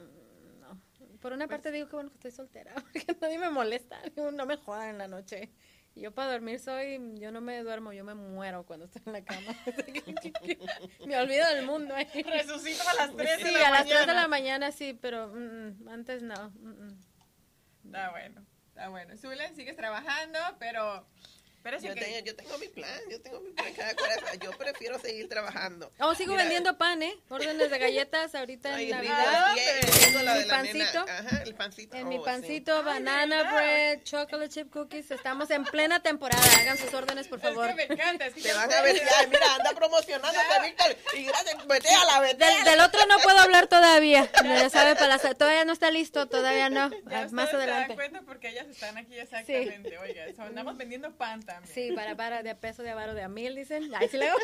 Por una Pues- parte digo que bueno que estoy soltera, *laughs* porque nadie me molesta, no me jodan en la noche. Yo para dormir soy, yo no me duermo, yo me muero cuando estoy en la cama. *laughs* me olvido del mundo ahí. *laughs* Resucito a las 3 Sí, de la a las 3 de mañana. la mañana sí, pero mm, mm, antes no. mm, mm. Está bueno, está bueno. Zulen, sigues trabajando, pero... Yo, que... tengo, yo tengo mi plan, yo tengo mi plan cada cual. Yo prefiero seguir trabajando. Oh, sigo Mira, vendiendo pan, ¿eh? Órdenes de galletas ahorita Ay, en rico. Navidad. Y es- eso, la Mi de la nena. pancito. Ajá, el pancito. En mi Oh, sí. pancito, Ay, banana bread, chocolate chip cookies. Estamos en plena temporada. Hagan sus órdenes, por favor. Es que me encanta, es que Te van a ver, ay, mira, anda promocionándote, Víctor. Y gracias, vete a la vete. Del, del otro no puedo hablar todavía. *laughs* Ya sabe, para la- todavía no está listo, todavía no. Ya Más ustedes se dan adelante. cuenta porque ellas están aquí exactamente. Oiga, so- andamos vendiendo pan también. Sí, para, para de peso de avaro de a mil, dicen. Ahí sí le *laughs* hago.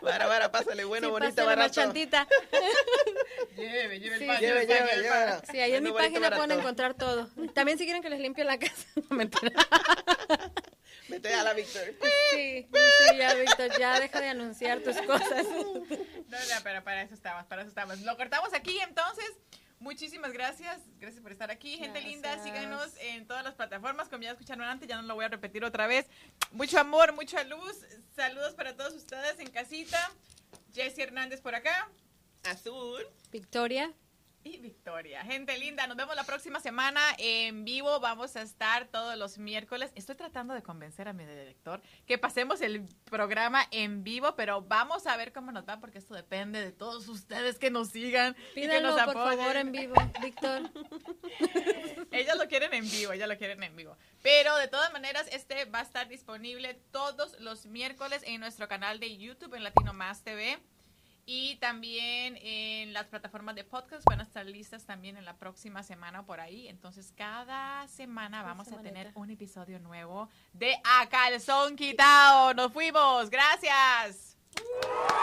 Para, para, pásale, bueno, Sí, bonito, pásale, barato. marchantita. *laughs* Lleve, lleve el Sí. Lleve, el pan, lleve, lleve. Sí, ahí en mi Bueno, bonito, página pueden encontrar todo. También si quieren que les limpie la casa. *laughs* No, mentira. Vete a la Víctor. Sí, sí, ya, Víctor, ya deja de anunciar tus cosas. No, no, pero para eso estamos, para eso estamos. Lo cortamos aquí, entonces. Muchísimas gracias, gracias por estar aquí, gente linda. Síganos en todas las plataformas, como ya escucharon antes, ya no lo voy a repetir otra vez. Mucho amor, mucha luz. Saludos para todos ustedes en casita. Jessy Hernández por acá Azul. Victoria, y Victoria. Gente linda, nos vemos la próxima semana en vivo. Vamos a estar todos los miércoles. Estoy tratando de convencer a mi director que pasemos el programa en vivo, pero vamos a ver cómo nos va porque esto depende de todos ustedes que nos sigan y que nos por apoyen. favor en vivo, Víctor. *laughs* Ellas lo quieren en vivo, ellas lo quieren en vivo. Pero de todas maneras, este va a estar disponible todos los miércoles en nuestro canal de YouTube en Latino Más TV. Y también en las plataformas de podcast van a estar listas también en la próxima semana por ahí. Entonces, cada semana vamos a tener un episodio nuevo de A Calzón Quitado. Nos fuimos. Gracias. Uh.